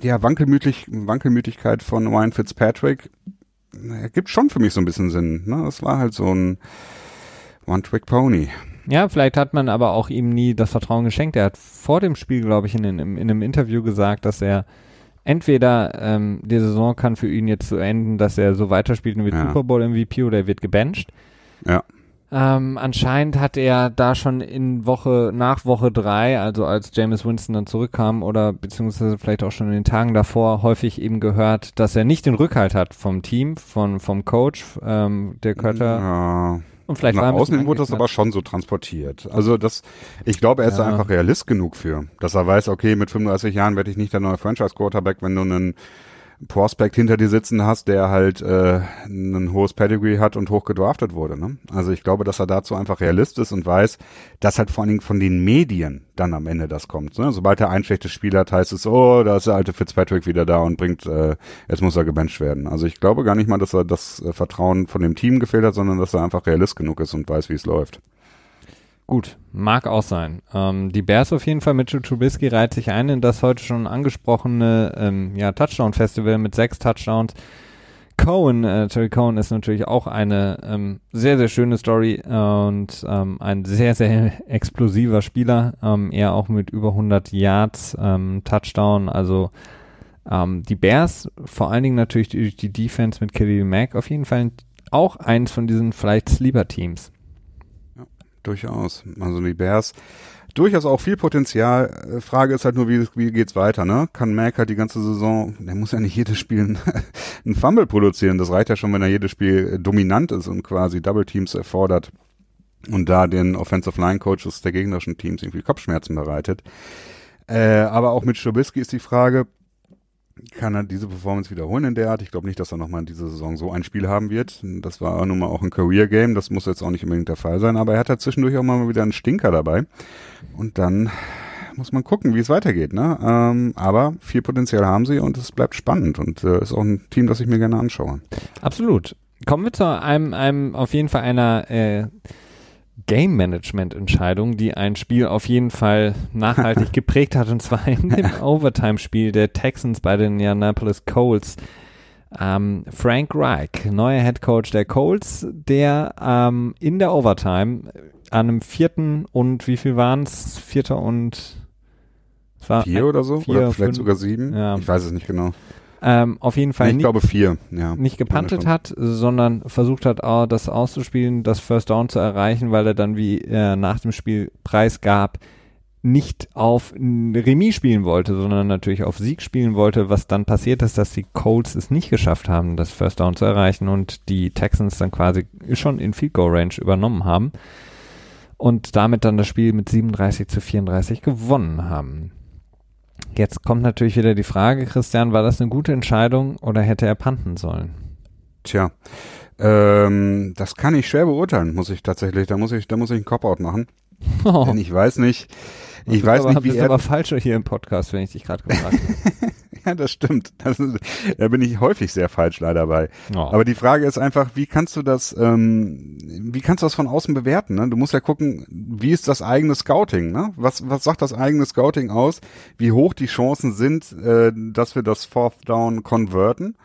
[SPEAKER 2] ja, Wankelmütig, Wankelmütigkeit von Ryan Fitzpatrick ergibt schon für mich so ein bisschen Sinn. Ne? Das war halt so ein One-Trick-Pony.
[SPEAKER 1] Ja, vielleicht hat man aber auch ihm nie das Vertrauen geschenkt. Er hat vor dem Spiel, glaube ich, in, in, in einem Interview gesagt, dass er entweder ähm, die Saison kann für ihn jetzt so enden, dass er so weiterspielt und wird ja. Super Bowl MVP oder er wird gebencht.
[SPEAKER 2] Ja.
[SPEAKER 1] Ähm, anscheinend hat er da schon in Woche, nach Woche drei, also als James Winston dann zurückkam oder beziehungsweise vielleicht auch schon in den Tagen davor häufig eben gehört, dass er nicht den Rückhalt hat vom Team, von, vom Coach, ähm, der Kötter.
[SPEAKER 2] Ja. Und vielleicht Nach außen wurde das aber schon so transportiert. Also das, ich glaube, er ist ja. einfach realist genug für, dass er weiß, okay, mit 35 Jahren werde ich nicht der neue Franchise-Quarterback, wenn du einen Prospect hinter dir sitzen hast, der halt äh, ein hohes Pedigree hat und hoch gedraftet wurde. Ne? Also ich glaube, dass er dazu einfach realist ist und weiß, dass halt vor allen Dingen von den Medien dann am Ende das kommt. Ne? Sobald er ein schlechtes Spiel hat, heißt es, oh, da ist der alte Fitzpatrick wieder da und bringt, äh, jetzt muss er gebencht werden. Also ich glaube gar nicht mal, dass er das äh, Vertrauen von dem Team gefehlt hat, sondern dass er einfach realist genug ist und weiß, wie es läuft.
[SPEAKER 1] Gut, mag auch sein. Ähm, die Bears auf jeden Fall mit Trubisky reiht sich ein in das heute schon angesprochene ähm, ja, Touchdown-Festival mit sechs Touchdowns. Cohen, äh, Terry Cohen ist natürlich auch eine ähm, sehr, sehr schöne Story und ähm, ein sehr, sehr explosiver Spieler. Ähm, er auch mit über 100 Yards ähm, Touchdown. Also ähm, die Bears, vor allen Dingen natürlich durch die Defense mit Kelly Mack, auf jeden Fall auch eins von diesen vielleicht Sleeper-Teams
[SPEAKER 2] durchaus. Also die Bears durchaus auch viel Potenzial. Äh, Frage ist halt nur, wie, wie geht's weiter, ne? Kann Mac halt die ganze Saison, der muss ja nicht jedes Spiel ein Fumble produzieren. Das reicht ja schon, wenn er jedes Spiel äh, dominant ist und quasi Double Teams erfordert und da den Offensive Line Coaches der gegnerischen Teams irgendwie Kopfschmerzen bereitet. Äh, aber auch mit Strubisky ist die Frage, kann er diese Performance wiederholen in der Art. Ich glaube nicht, dass er nochmal in dieser Saison so ein Spiel haben wird. Das war nun mal auch ein Career-Game. Das muss jetzt auch nicht unbedingt der Fall sein. Aber er hat ja zwischendurch auch mal wieder einen Stinker dabei. Und dann muss man gucken, wie es weitergeht. Ne? Ähm, aber viel Potenzial haben sie und es bleibt spannend. Und äh, ist auch ein Team, das ich mir gerne anschaue.
[SPEAKER 1] Absolut. Kommen wir zu einem, einem auf jeden Fall einer äh, Game Management Entscheidung, die ein Spiel auf jeden Fall nachhaltig geprägt hat, und zwar in dem Overtime-Spiel der Texans bei den Indianapolis Colts. Ähm, Frank Reich, neuer Head Coach der Colts, der ähm, in der Overtime an einem vierten und wie viel waren es? Vierter und
[SPEAKER 2] war vier oder so? Vier, oder vielleicht fünf, sogar sieben? Ja. Ich weiß es nicht genau
[SPEAKER 1] ähm, auf jeden Fall
[SPEAKER 2] ich nicht, glaube vier, ja.
[SPEAKER 1] nicht gepantet hat, sondern versucht hat, oh, das auszuspielen, das First Down zu erreichen, weil er dann, wie er nach dem Spiel preisgab, nicht auf Remis spielen wollte, sondern natürlich auf Sieg spielen wollte. Was dann passiert ist, dass die Colts es nicht geschafft haben, das First Down zu erreichen und die Texans dann quasi schon in Field Goal Range übernommen haben und damit dann das Spiel mit 37 zu 34 gewonnen haben. Jetzt kommt natürlich wieder die Frage, Christian, war das eine gute Entscheidung oder hätte er panten sollen?
[SPEAKER 2] Tja, ähm, das kann ich schwer beurteilen, muss ich tatsächlich. Da muss ich, da muss ich einen Cop-out machen. Oh. Denn ich weiß nicht, ich weiß
[SPEAKER 1] aber,
[SPEAKER 2] nicht, wie
[SPEAKER 1] er. aber falscher hier im Podcast, wenn ich dich gerade gefragt habe.
[SPEAKER 2] ja, das stimmt. Das ist, da bin ich häufig sehr falsch leider bei. Oh. Aber die Frage ist einfach, wie kannst du das, ähm, wie kannst du das von außen bewerten? Ne? Du musst ja gucken, wie ist das eigene Scouting? Ne? Was, was sagt das eigene Scouting aus? Wie hoch die Chancen sind, äh, dass wir das Fourth Down konverten?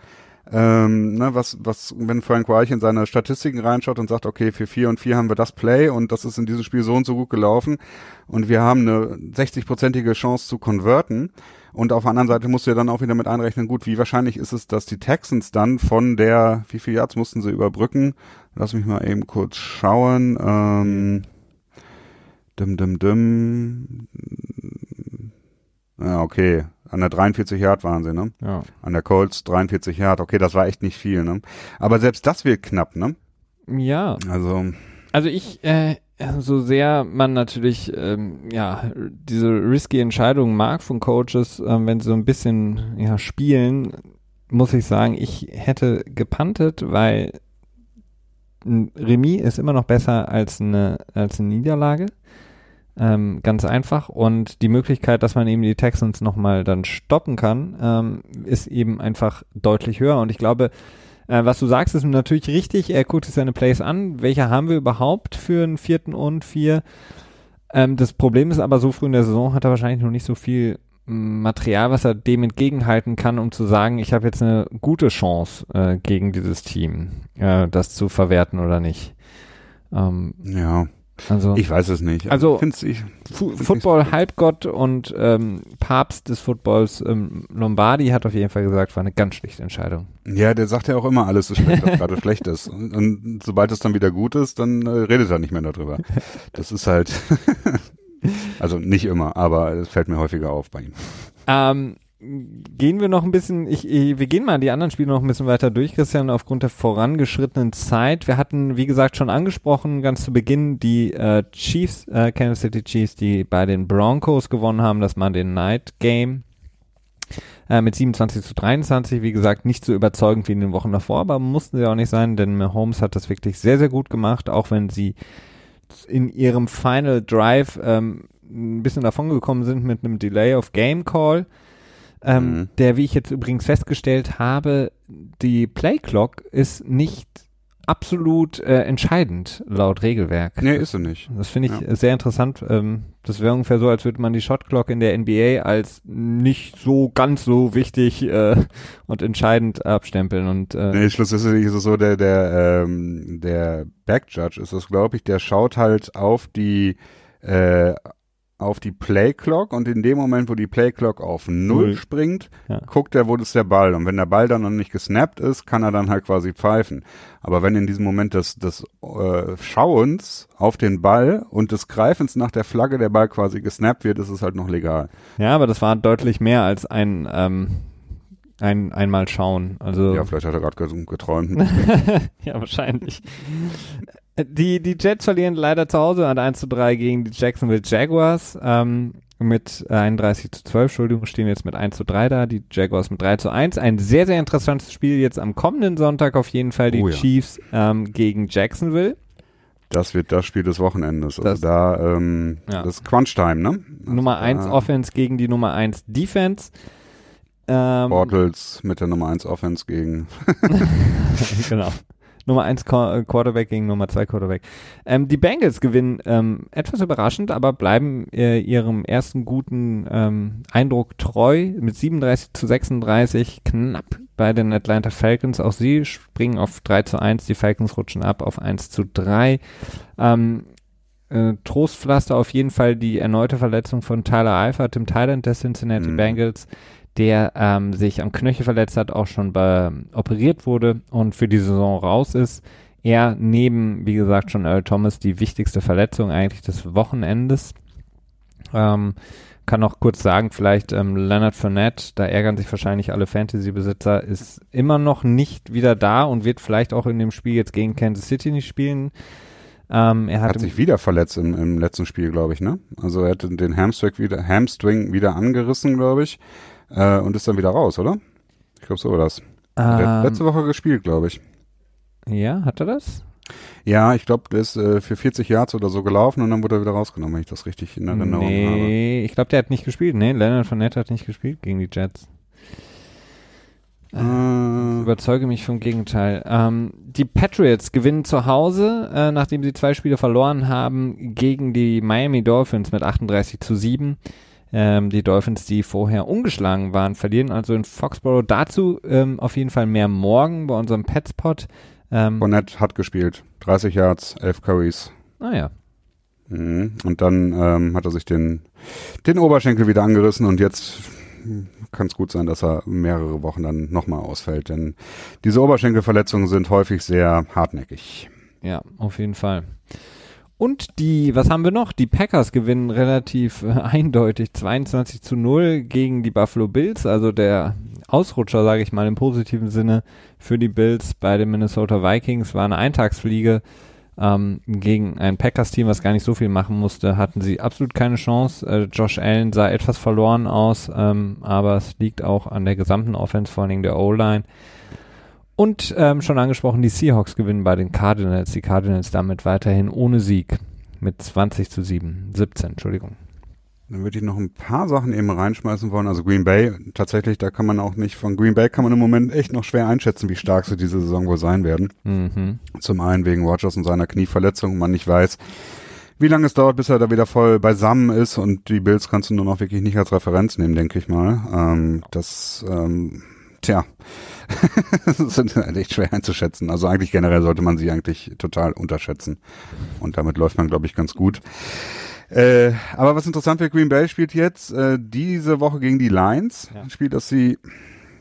[SPEAKER 2] ähm, ne, was, was, wenn Frank Reich in seine Statistiken reinschaut und sagt, okay, für vier und vier haben wir das Play und das ist in diesem Spiel so und so gut gelaufen und wir haben eine 60-prozentige Chance zu konverten. Und auf der anderen Seite musst du ja dann auch wieder mit einrechnen, gut, wie wahrscheinlich ist es, dass die Texans dann von der, wie viel Yards mussten sie überbrücken? Lass mich mal eben kurz schauen. Ähm, dim, dim, dim. Ja, okay. An der 43 Yard waren sie, ne?
[SPEAKER 1] Ja.
[SPEAKER 2] An der Colts 43 Yard. Okay, das war echt nicht viel, ne? Aber selbst das wird knapp, ne?
[SPEAKER 1] Ja.
[SPEAKER 2] Also.
[SPEAKER 1] Also ich, äh, so sehr man natürlich ähm, ja diese risky Entscheidungen mag von Coaches, ähm, wenn sie so ein bisschen ja spielen, muss ich sagen, ich hätte gepantet, weil ein Remis ist immer noch besser als eine als eine Niederlage. Ähm, ganz einfach. Und die Möglichkeit, dass man eben die Texans nochmal dann stoppen kann, ähm, ist eben einfach deutlich höher. Und ich glaube, äh, was du sagst, ist natürlich richtig. Er guckt sich seine Plays an. Welche haben wir überhaupt für einen vierten und vier? Ähm, das Problem ist aber, so früh in der Saison hat er wahrscheinlich noch nicht so viel Material, was er dem entgegenhalten kann, um zu sagen, ich habe jetzt eine gute Chance äh, gegen dieses Team, äh, das zu verwerten oder nicht. Ähm,
[SPEAKER 2] ja.
[SPEAKER 1] Also,
[SPEAKER 2] ich weiß es nicht.
[SPEAKER 1] Also,
[SPEAKER 2] ich,
[SPEAKER 1] Football-Halbgott und ähm, Papst des Footballs ähm, Lombardi hat auf jeden Fall gesagt, war eine ganz schlechte Entscheidung.
[SPEAKER 2] Ja, der sagt ja auch immer, alles ist schlecht, was gerade schlecht ist. Und, und, sobald es dann wieder gut ist, dann äh, redet er nicht mehr darüber. Das ist halt, also nicht immer, aber es fällt mir häufiger auf bei ihm.
[SPEAKER 1] Ähm, gehen wir noch ein bisschen, ich, ich, wir gehen mal die anderen Spiele noch ein bisschen weiter durch, Christian, aufgrund der vorangeschrittenen Zeit. Wir hatten, wie gesagt, schon angesprochen, ganz zu Beginn die äh, Chiefs, äh, Kansas City Chiefs, die bei den Broncos gewonnen haben, das den Night Game äh, mit 27 zu 23. Wie gesagt, nicht so überzeugend wie in den Wochen davor, aber mussten sie auch nicht sein, denn Mahomes hat das wirklich sehr, sehr gut gemacht, auch wenn sie in ihrem Final Drive ähm, ein bisschen davon gekommen sind mit einem Delay of Game Call ähm, mhm. der, wie ich jetzt übrigens festgestellt habe, die Play Clock ist nicht absolut äh, entscheidend laut Regelwerk.
[SPEAKER 2] Nee, ist sie nicht.
[SPEAKER 1] Das finde ich ja. sehr interessant. Ähm, das wäre ungefähr so, als würde man die Shot Clock in der NBA als nicht so ganz so wichtig äh, und entscheidend abstempeln. Und, äh,
[SPEAKER 2] nee, schlussendlich ist es so, der, der, ähm, der Back Judge ist es, glaube ich, der schaut halt auf die äh, auf die Playclock und in dem Moment, wo die Playclock auf Null, Null. springt, ja. guckt er, wo ist der Ball. Und wenn der Ball dann noch nicht gesnappt ist, kann er dann halt quasi pfeifen. Aber wenn in diesem Moment des, des äh, Schauens auf den Ball und des Greifens nach der Flagge der Ball quasi gesnappt wird, ist es halt noch legal.
[SPEAKER 1] Ja, aber das war deutlich mehr als ein ähm, ein, einmal schauen. Also
[SPEAKER 2] ja, vielleicht hat er gerade geträumt.
[SPEAKER 1] ja, wahrscheinlich. Die, die Jets verlieren leider zu Hause an 1 zu 3 gegen die Jacksonville Jaguars. Ähm, mit 31 zu 12, Entschuldigung, stehen jetzt mit 1 zu 3 da, die Jaguars mit 3 zu 1. Ein sehr, sehr interessantes Spiel jetzt am kommenden Sonntag auf jeden Fall, die oh ja. Chiefs ähm, gegen Jacksonville.
[SPEAKER 2] Das wird das Spiel des Wochenendes. Also das, da, ähm, ja. das ist Crunch-Time, ne?
[SPEAKER 1] Nummer 1 also Offense gegen die Nummer 1 Defense.
[SPEAKER 2] Ähm, Bortles mit der Nummer 1 Offense gegen.
[SPEAKER 1] genau. Nummer 1 äh, Quarterback gegen Nummer 2 Quarterback. Ähm, die Bengals gewinnen ähm, etwas überraschend, aber bleiben äh, ihrem ersten guten ähm, Eindruck treu mit 37 zu 36 knapp bei den Atlanta Falcons. Auch sie springen auf 3 zu 1, die Falcons rutschen ab auf 1 zu 3. Ähm, äh, Trostpflaster auf jeden Fall die erneute Verletzung von Tyler Eifert, dem Thailand der Cincinnati mhm. Bengals der ähm, sich am Knöchel verletzt hat, auch schon bei, operiert wurde und für die Saison raus ist. Er neben, wie gesagt, schon Earl Thomas die wichtigste Verletzung eigentlich des Wochenendes. Ähm, kann noch kurz sagen, vielleicht ähm, Leonard Fournette, da ärgern sich wahrscheinlich alle Fantasy-Besitzer, ist immer noch nicht wieder da und wird vielleicht auch in dem Spiel jetzt gegen Kansas City nicht spielen.
[SPEAKER 2] Ähm, er hat, hat sich wieder verletzt im, im letzten Spiel, glaube ich, ne? Also er hat den Hamstring wieder, Hamstring wieder angerissen, glaube ich äh, und ist dann wieder raus, oder? Ich glaube, so war das. Ähm, letzte Woche gespielt, glaube ich.
[SPEAKER 1] Ja, hat er das?
[SPEAKER 2] Ja, ich glaube, der ist äh, für 40 Yards oder so gelaufen und dann wurde er wieder rausgenommen, wenn ich das richtig in Erinnerung
[SPEAKER 1] nee,
[SPEAKER 2] habe.
[SPEAKER 1] Nee, ich glaube, der hat nicht gespielt. Nee, Leonard Fournette hat nicht gespielt gegen die Jets. Äh, überzeuge mich vom Gegenteil. Ähm, die Patriots gewinnen zu Hause, äh, nachdem sie zwei Spiele verloren haben, gegen die Miami Dolphins mit 38 zu 7. Ähm, die Dolphins, die vorher ungeschlagen waren, verlieren also in Foxborough. Dazu ähm, auf jeden Fall mehr morgen bei unserem Petspot.
[SPEAKER 2] Ähm, Bonnet hat gespielt. 30 Yards, 11 Curries.
[SPEAKER 1] Ah ja.
[SPEAKER 2] Mhm. Und dann ähm, hat er sich den, den Oberschenkel wieder angerissen und jetzt kann es gut sein, dass er mehrere Wochen dann nochmal ausfällt, denn diese Oberschenkelverletzungen sind häufig sehr hartnäckig.
[SPEAKER 1] Ja, auf jeden Fall. Und die, was haben wir noch? Die Packers gewinnen relativ äh, eindeutig 22 zu 0 gegen die Buffalo Bills, also der Ausrutscher, sage ich mal im positiven Sinne, für die Bills bei den Minnesota Vikings war eine Eintagsfliege. Ähm, gegen ein Packers-Team, was gar nicht so viel machen musste, hatten sie absolut keine Chance. Äh, Josh Allen sah etwas verloren aus, ähm, aber es liegt auch an der gesamten Offense, vor allen Dingen der O-Line. Und ähm, schon angesprochen, die Seahawks gewinnen bei den Cardinals. Die Cardinals damit weiterhin ohne Sieg mit 20 zu 7, 17, Entschuldigung.
[SPEAKER 2] Dann würde ich noch ein paar Sachen eben reinschmeißen wollen. Also Green Bay, tatsächlich, da kann man auch nicht, von Green Bay kann man im Moment echt noch schwer einschätzen, wie stark sie diese Saison wohl sein werden. Mhm. Zum einen wegen Rogers und seiner Knieverletzung, man nicht weiß, wie lange es dauert, bis er da wieder voll beisammen ist und die Bills kannst du nur noch wirklich nicht als Referenz nehmen, denke ich mal. Ähm, das, ähm, tja, sind halt echt schwer einzuschätzen. Also eigentlich generell sollte man sie eigentlich total unterschätzen. Und damit läuft man, glaube ich, ganz gut. Äh, aber was interessant für Green Bay spielt jetzt äh, diese Woche gegen die Lions. Ja. Spielt, dass sie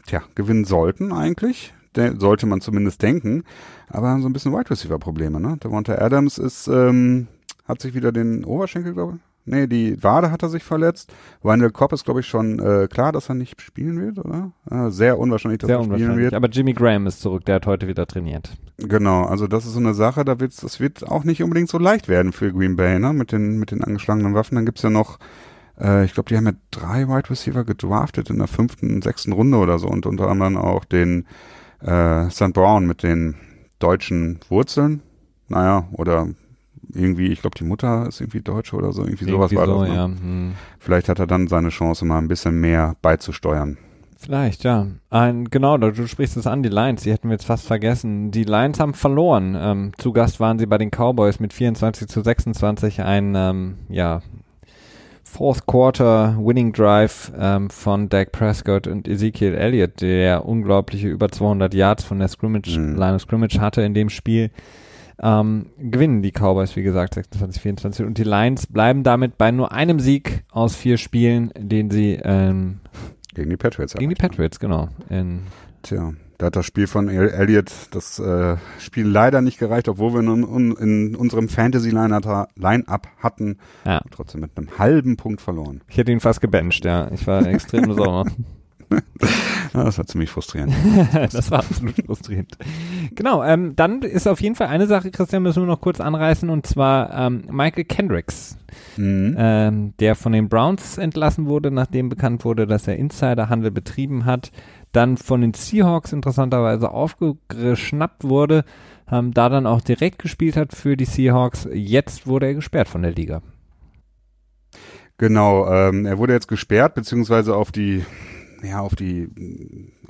[SPEAKER 2] tja, gewinnen sollten eigentlich. De sollte man zumindest denken. Aber haben so ein bisschen Wide Receiver Probleme. Ne? Der Devonta Adams ist, ähm, hat sich wieder den Oberschenkel, glaube ich, Nee, die Wade hat er sich verletzt. Wendell Cobb ist, glaube ich, schon äh, klar, dass er nicht spielen wird, oder? Äh, sehr unwahrscheinlich, dass
[SPEAKER 1] sehr
[SPEAKER 2] er
[SPEAKER 1] spielen wird. Aber Jimmy Graham ist zurück, der hat heute wieder trainiert.
[SPEAKER 2] Genau, also das ist so eine Sache, da wird's, das wird auch nicht unbedingt so leicht werden für Green Bay, ne? Mit den, mit den angeschlagenen Waffen. Dann gibt's ja noch, äh, ich glaube, die haben ja drei Wide Receiver gedraftet in der fünften, sechsten Runde oder so und unter anderem auch den äh, St. Brown mit den deutschen Wurzeln. Naja, oder irgendwie, ich glaube, die Mutter ist irgendwie Deutsche oder so, irgendwie, irgendwie sowas war so, das. Ne? Ja. Hm. Vielleicht hat er dann seine Chance, mal ein bisschen mehr beizusteuern.
[SPEAKER 1] Vielleicht, ja. Ein, genau, du sprichst es an, die Lions, die hätten wir jetzt fast vergessen. Die Lions haben verloren. Ähm, zu Gast waren sie bei den Cowboys mit 24 zu 26. Ein, ähm, ja, Fourth Quarter Winning Drive ähm, von Dak Prescott und Ezekiel Elliott, der unglaubliche über 200 Yards von der Scrimmage, mhm. Line of Scrimmage hatte in dem Spiel ähm, gewinnen die Cowboys, wie gesagt, 26, 24. Und die Lions bleiben damit bei nur einem Sieg aus vier Spielen, den sie ähm,
[SPEAKER 2] gegen die Patriots
[SPEAKER 1] Gegen die Patriots, genau. In
[SPEAKER 2] Tja, da hat das Spiel von Elliott das äh, Spiel leider nicht gereicht, obwohl wir in, in, in unserem Fantasy-Line-Up hatten. Ja. Trotzdem mit einem halben Punkt verloren.
[SPEAKER 1] Ich hätte ihn fast gebencht, ja. Ich war extrem sauer.
[SPEAKER 2] das war ziemlich frustrierend.
[SPEAKER 1] das war absolut frustrierend. Genau, ähm, dann ist auf jeden Fall eine Sache, Christian, müssen wir noch kurz anreißen, und zwar ähm, Michael Kendricks, mhm. ähm, der von den Browns entlassen wurde, nachdem bekannt wurde, dass er Insiderhandel betrieben hat, dann von den Seahawks interessanterweise aufgeschnappt wurde, ähm, da dann auch direkt gespielt hat für die Seahawks. Jetzt wurde er gesperrt von der Liga.
[SPEAKER 2] Genau, ähm, er wurde jetzt gesperrt, beziehungsweise auf die ja, auf die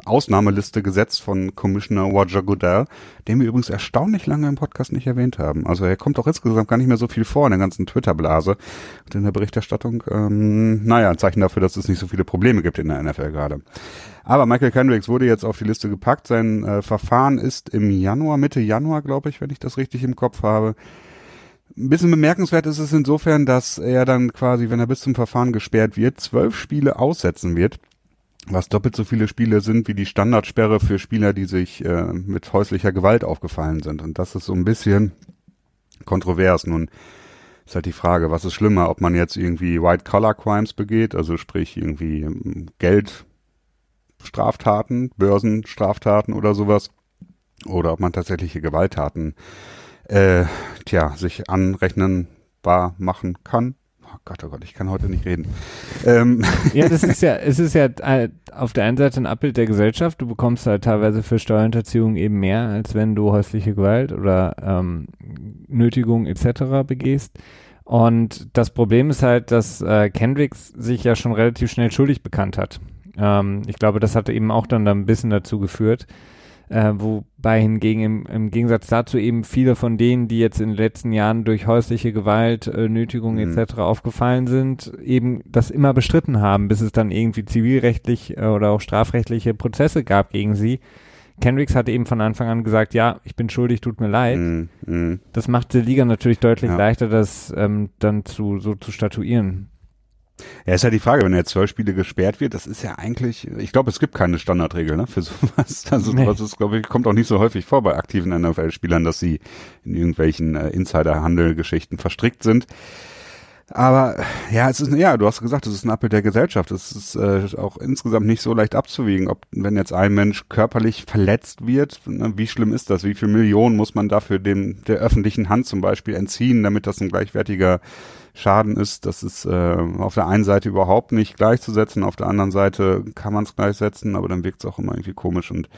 [SPEAKER 2] Ausnahmeliste gesetzt von Commissioner Roger Goodell, den wir übrigens erstaunlich lange im Podcast nicht erwähnt haben. Also er kommt auch insgesamt gar nicht mehr so viel vor in der ganzen Twitter-Blase und in der Berichterstattung. Ähm, naja, ein Zeichen dafür, dass es nicht so viele Probleme gibt in der NFL gerade. Aber Michael Kendricks wurde jetzt auf die Liste gepackt. Sein äh, Verfahren ist im Januar, Mitte Januar, glaube ich, wenn ich das richtig im Kopf habe. Ein bisschen bemerkenswert ist es insofern, dass er dann quasi, wenn er bis zum Verfahren gesperrt wird, zwölf Spiele aussetzen wird was doppelt so viele Spiele sind wie die Standardsperre für Spieler, die sich äh, mit häuslicher Gewalt aufgefallen sind. Und das ist so ein bisschen kontrovers. Nun ist halt die Frage, was ist schlimmer, ob man jetzt irgendwie White-Collar-Crimes begeht, also sprich irgendwie ähm, Geldstraftaten, Börsenstraftaten oder sowas, oder ob man tatsächliche Gewalttaten äh, tja, sich anrechnenbar machen kann Oh Gott, oh Gott, ich kann heute nicht reden.
[SPEAKER 1] Ähm. Ja, das ist ja, es ist ja äh, auf der einen Seite ein Abbild der Gesellschaft. Du bekommst halt teilweise für Steuerhinterziehung eben mehr, als wenn du häusliche Gewalt oder ähm, Nötigung etc. begehst. Und das Problem ist halt, dass äh, Kendricks sich ja schon relativ schnell schuldig bekannt hat. Ähm, ich glaube, das hat eben auch dann, dann ein bisschen dazu geführt. Äh, wobei hingegen im, im, Gegensatz dazu eben viele von denen, die jetzt in den letzten Jahren durch häusliche Gewalt, äh, Nötigung mhm. etc. aufgefallen sind, eben das immer bestritten haben, bis es dann irgendwie zivilrechtlich äh, oder auch strafrechtliche Prozesse gab gegen sie. Kendricks hat eben von Anfang an gesagt, ja, ich bin schuldig, tut mir leid. Mm, mm. Das macht der Liga natürlich deutlich ja. leichter, das ähm, dann zu so zu statuieren.
[SPEAKER 2] Ja, ist ja die Frage, wenn er zwölf Spiele gesperrt wird, das ist ja eigentlich, ich glaube, es gibt keine Standardregel ne, für sowas. Also nee. das ist, glaube ich, kommt auch nicht so häufig vor bei aktiven NFL-Spielern, dass sie in irgendwelchen äh, Insider-Handel-Geschichten verstrickt sind. Aber ja, es ist, ja, du hast gesagt, es ist ein Appel der Gesellschaft. Es ist äh, auch insgesamt nicht so leicht abzuwiegen, ob wenn jetzt ein Mensch körperlich verletzt wird, ne, wie schlimm ist das? Wie viel Millionen muss man dafür dem der öffentlichen Hand zum Beispiel entziehen, damit das ein gleichwertiger Schaden ist? Das ist äh, auf der einen Seite überhaupt nicht gleichzusetzen, auf der anderen Seite kann man es gleichsetzen, aber dann wirkt es auch immer irgendwie komisch und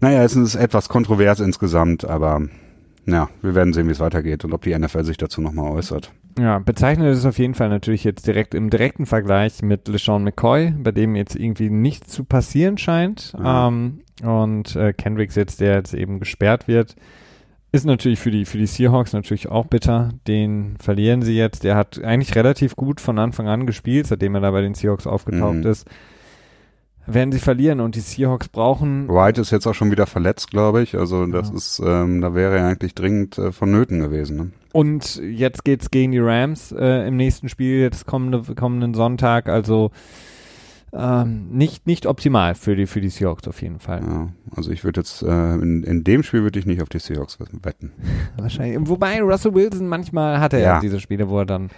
[SPEAKER 2] naja, es ist etwas kontrovers insgesamt, aber ja, wir werden sehen, wie es weitergeht und ob die NFL sich dazu nochmal äußert.
[SPEAKER 1] Ja, bezeichnet ist auf jeden Fall natürlich jetzt direkt im direkten Vergleich mit LeSean McCoy, bei dem jetzt irgendwie nichts zu passieren scheint. Ja. Ähm, und äh, Kendricks jetzt, der jetzt eben gesperrt wird, ist natürlich für die, für die Seahawks natürlich auch bitter. Den verlieren sie jetzt. Der hat eigentlich relativ gut von Anfang an gespielt, seitdem er da bei den Seahawks aufgetaucht mhm. ist werden sie verlieren und die Seahawks brauchen.
[SPEAKER 2] White ist jetzt auch schon wieder verletzt, glaube ich. Also das ja. ist, ähm, da wäre er eigentlich dringend äh, vonnöten gewesen. Ne?
[SPEAKER 1] Und jetzt geht's gegen die Rams äh, im nächsten Spiel, jetzt kommende, kommenden Sonntag. Also ähm, nicht, nicht optimal für die, für die Seahawks auf jeden Fall.
[SPEAKER 2] Ja, also ich würde jetzt, äh, in, in dem Spiel würde ich nicht auf die Seahawks wetten.
[SPEAKER 1] Wahrscheinlich. Wobei Russell Wilson manchmal hatte ja. diese Spiele, wo er dann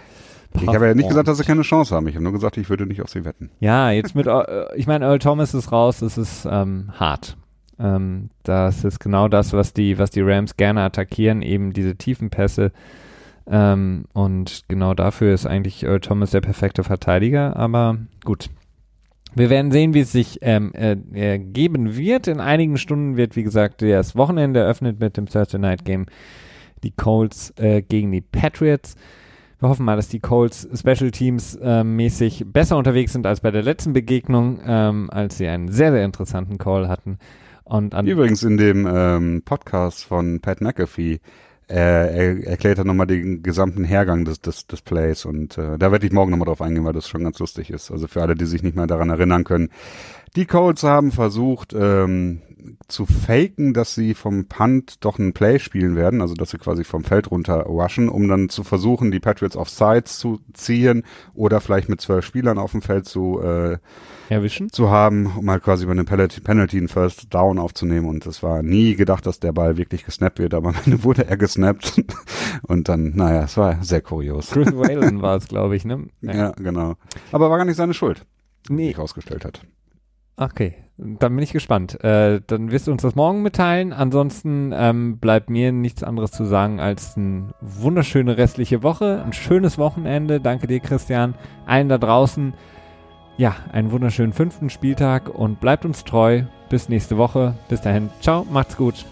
[SPEAKER 2] ich habe ja nicht gesagt, dass sie keine Chance haben. Ich habe nur gesagt, ich würde nicht auf sie wetten.
[SPEAKER 1] Ja, jetzt mit, äh, ich meine, Earl Thomas ist raus, es ist ähm, hart. Ähm, das ist genau das, was die, was die Rams gerne attackieren, eben diese tiefen Pässe. Ähm, und genau dafür ist eigentlich Earl Thomas der perfekte Verteidiger. Aber gut, wir werden sehen, wie es sich ähm, äh, ergeben wird. In einigen Stunden wird, wie gesagt, das Wochenende eröffnet mit dem Thursday Night Game. Die Colts äh, gegen die Patriots. Wir hoffen mal, dass die Colts Special Teams äh, mäßig besser unterwegs sind als bei der letzten Begegnung, ähm, als sie einen sehr, sehr interessanten Call hatten. Und
[SPEAKER 2] Übrigens in dem ähm, Podcast von Pat McAfee äh, er erklärt er nochmal den gesamten Hergang des, des, des Plays und äh, da werde ich morgen nochmal drauf eingehen, weil das schon ganz lustig ist. Also für alle, die sich nicht mehr daran erinnern können. Die Colts haben versucht, ähm, zu faken, dass sie vom Punt doch ein Play spielen werden, also dass sie quasi vom Feld runter rushen, um dann zu versuchen, die Patriots auf Sides zu ziehen oder vielleicht mit zwölf Spielern auf dem Feld zu äh,
[SPEAKER 1] erwischen
[SPEAKER 2] zu haben, um halt quasi bei einem Penalty, Penalty einen First Down aufzunehmen. Und es war nie gedacht, dass der Ball wirklich gesnappt wird, aber am Ende wurde er gesnappt. Und dann, naja, es war sehr kurios.
[SPEAKER 1] Chris Whalen war es, glaube ich, ne?
[SPEAKER 2] Ja. ja, genau. Aber war gar nicht seine Schuld, nee. die sich rausgestellt hat.
[SPEAKER 1] Okay, dann bin ich gespannt. Äh, dann wirst du uns das morgen mitteilen. Ansonsten ähm, bleibt mir nichts anderes zu sagen als eine wunderschöne restliche Woche, ein schönes Wochenende. Danke dir, Christian. Allen da draußen, ja, einen wunderschönen fünften Spieltag und bleibt uns treu. Bis nächste Woche. Bis dahin. Ciao, macht's gut.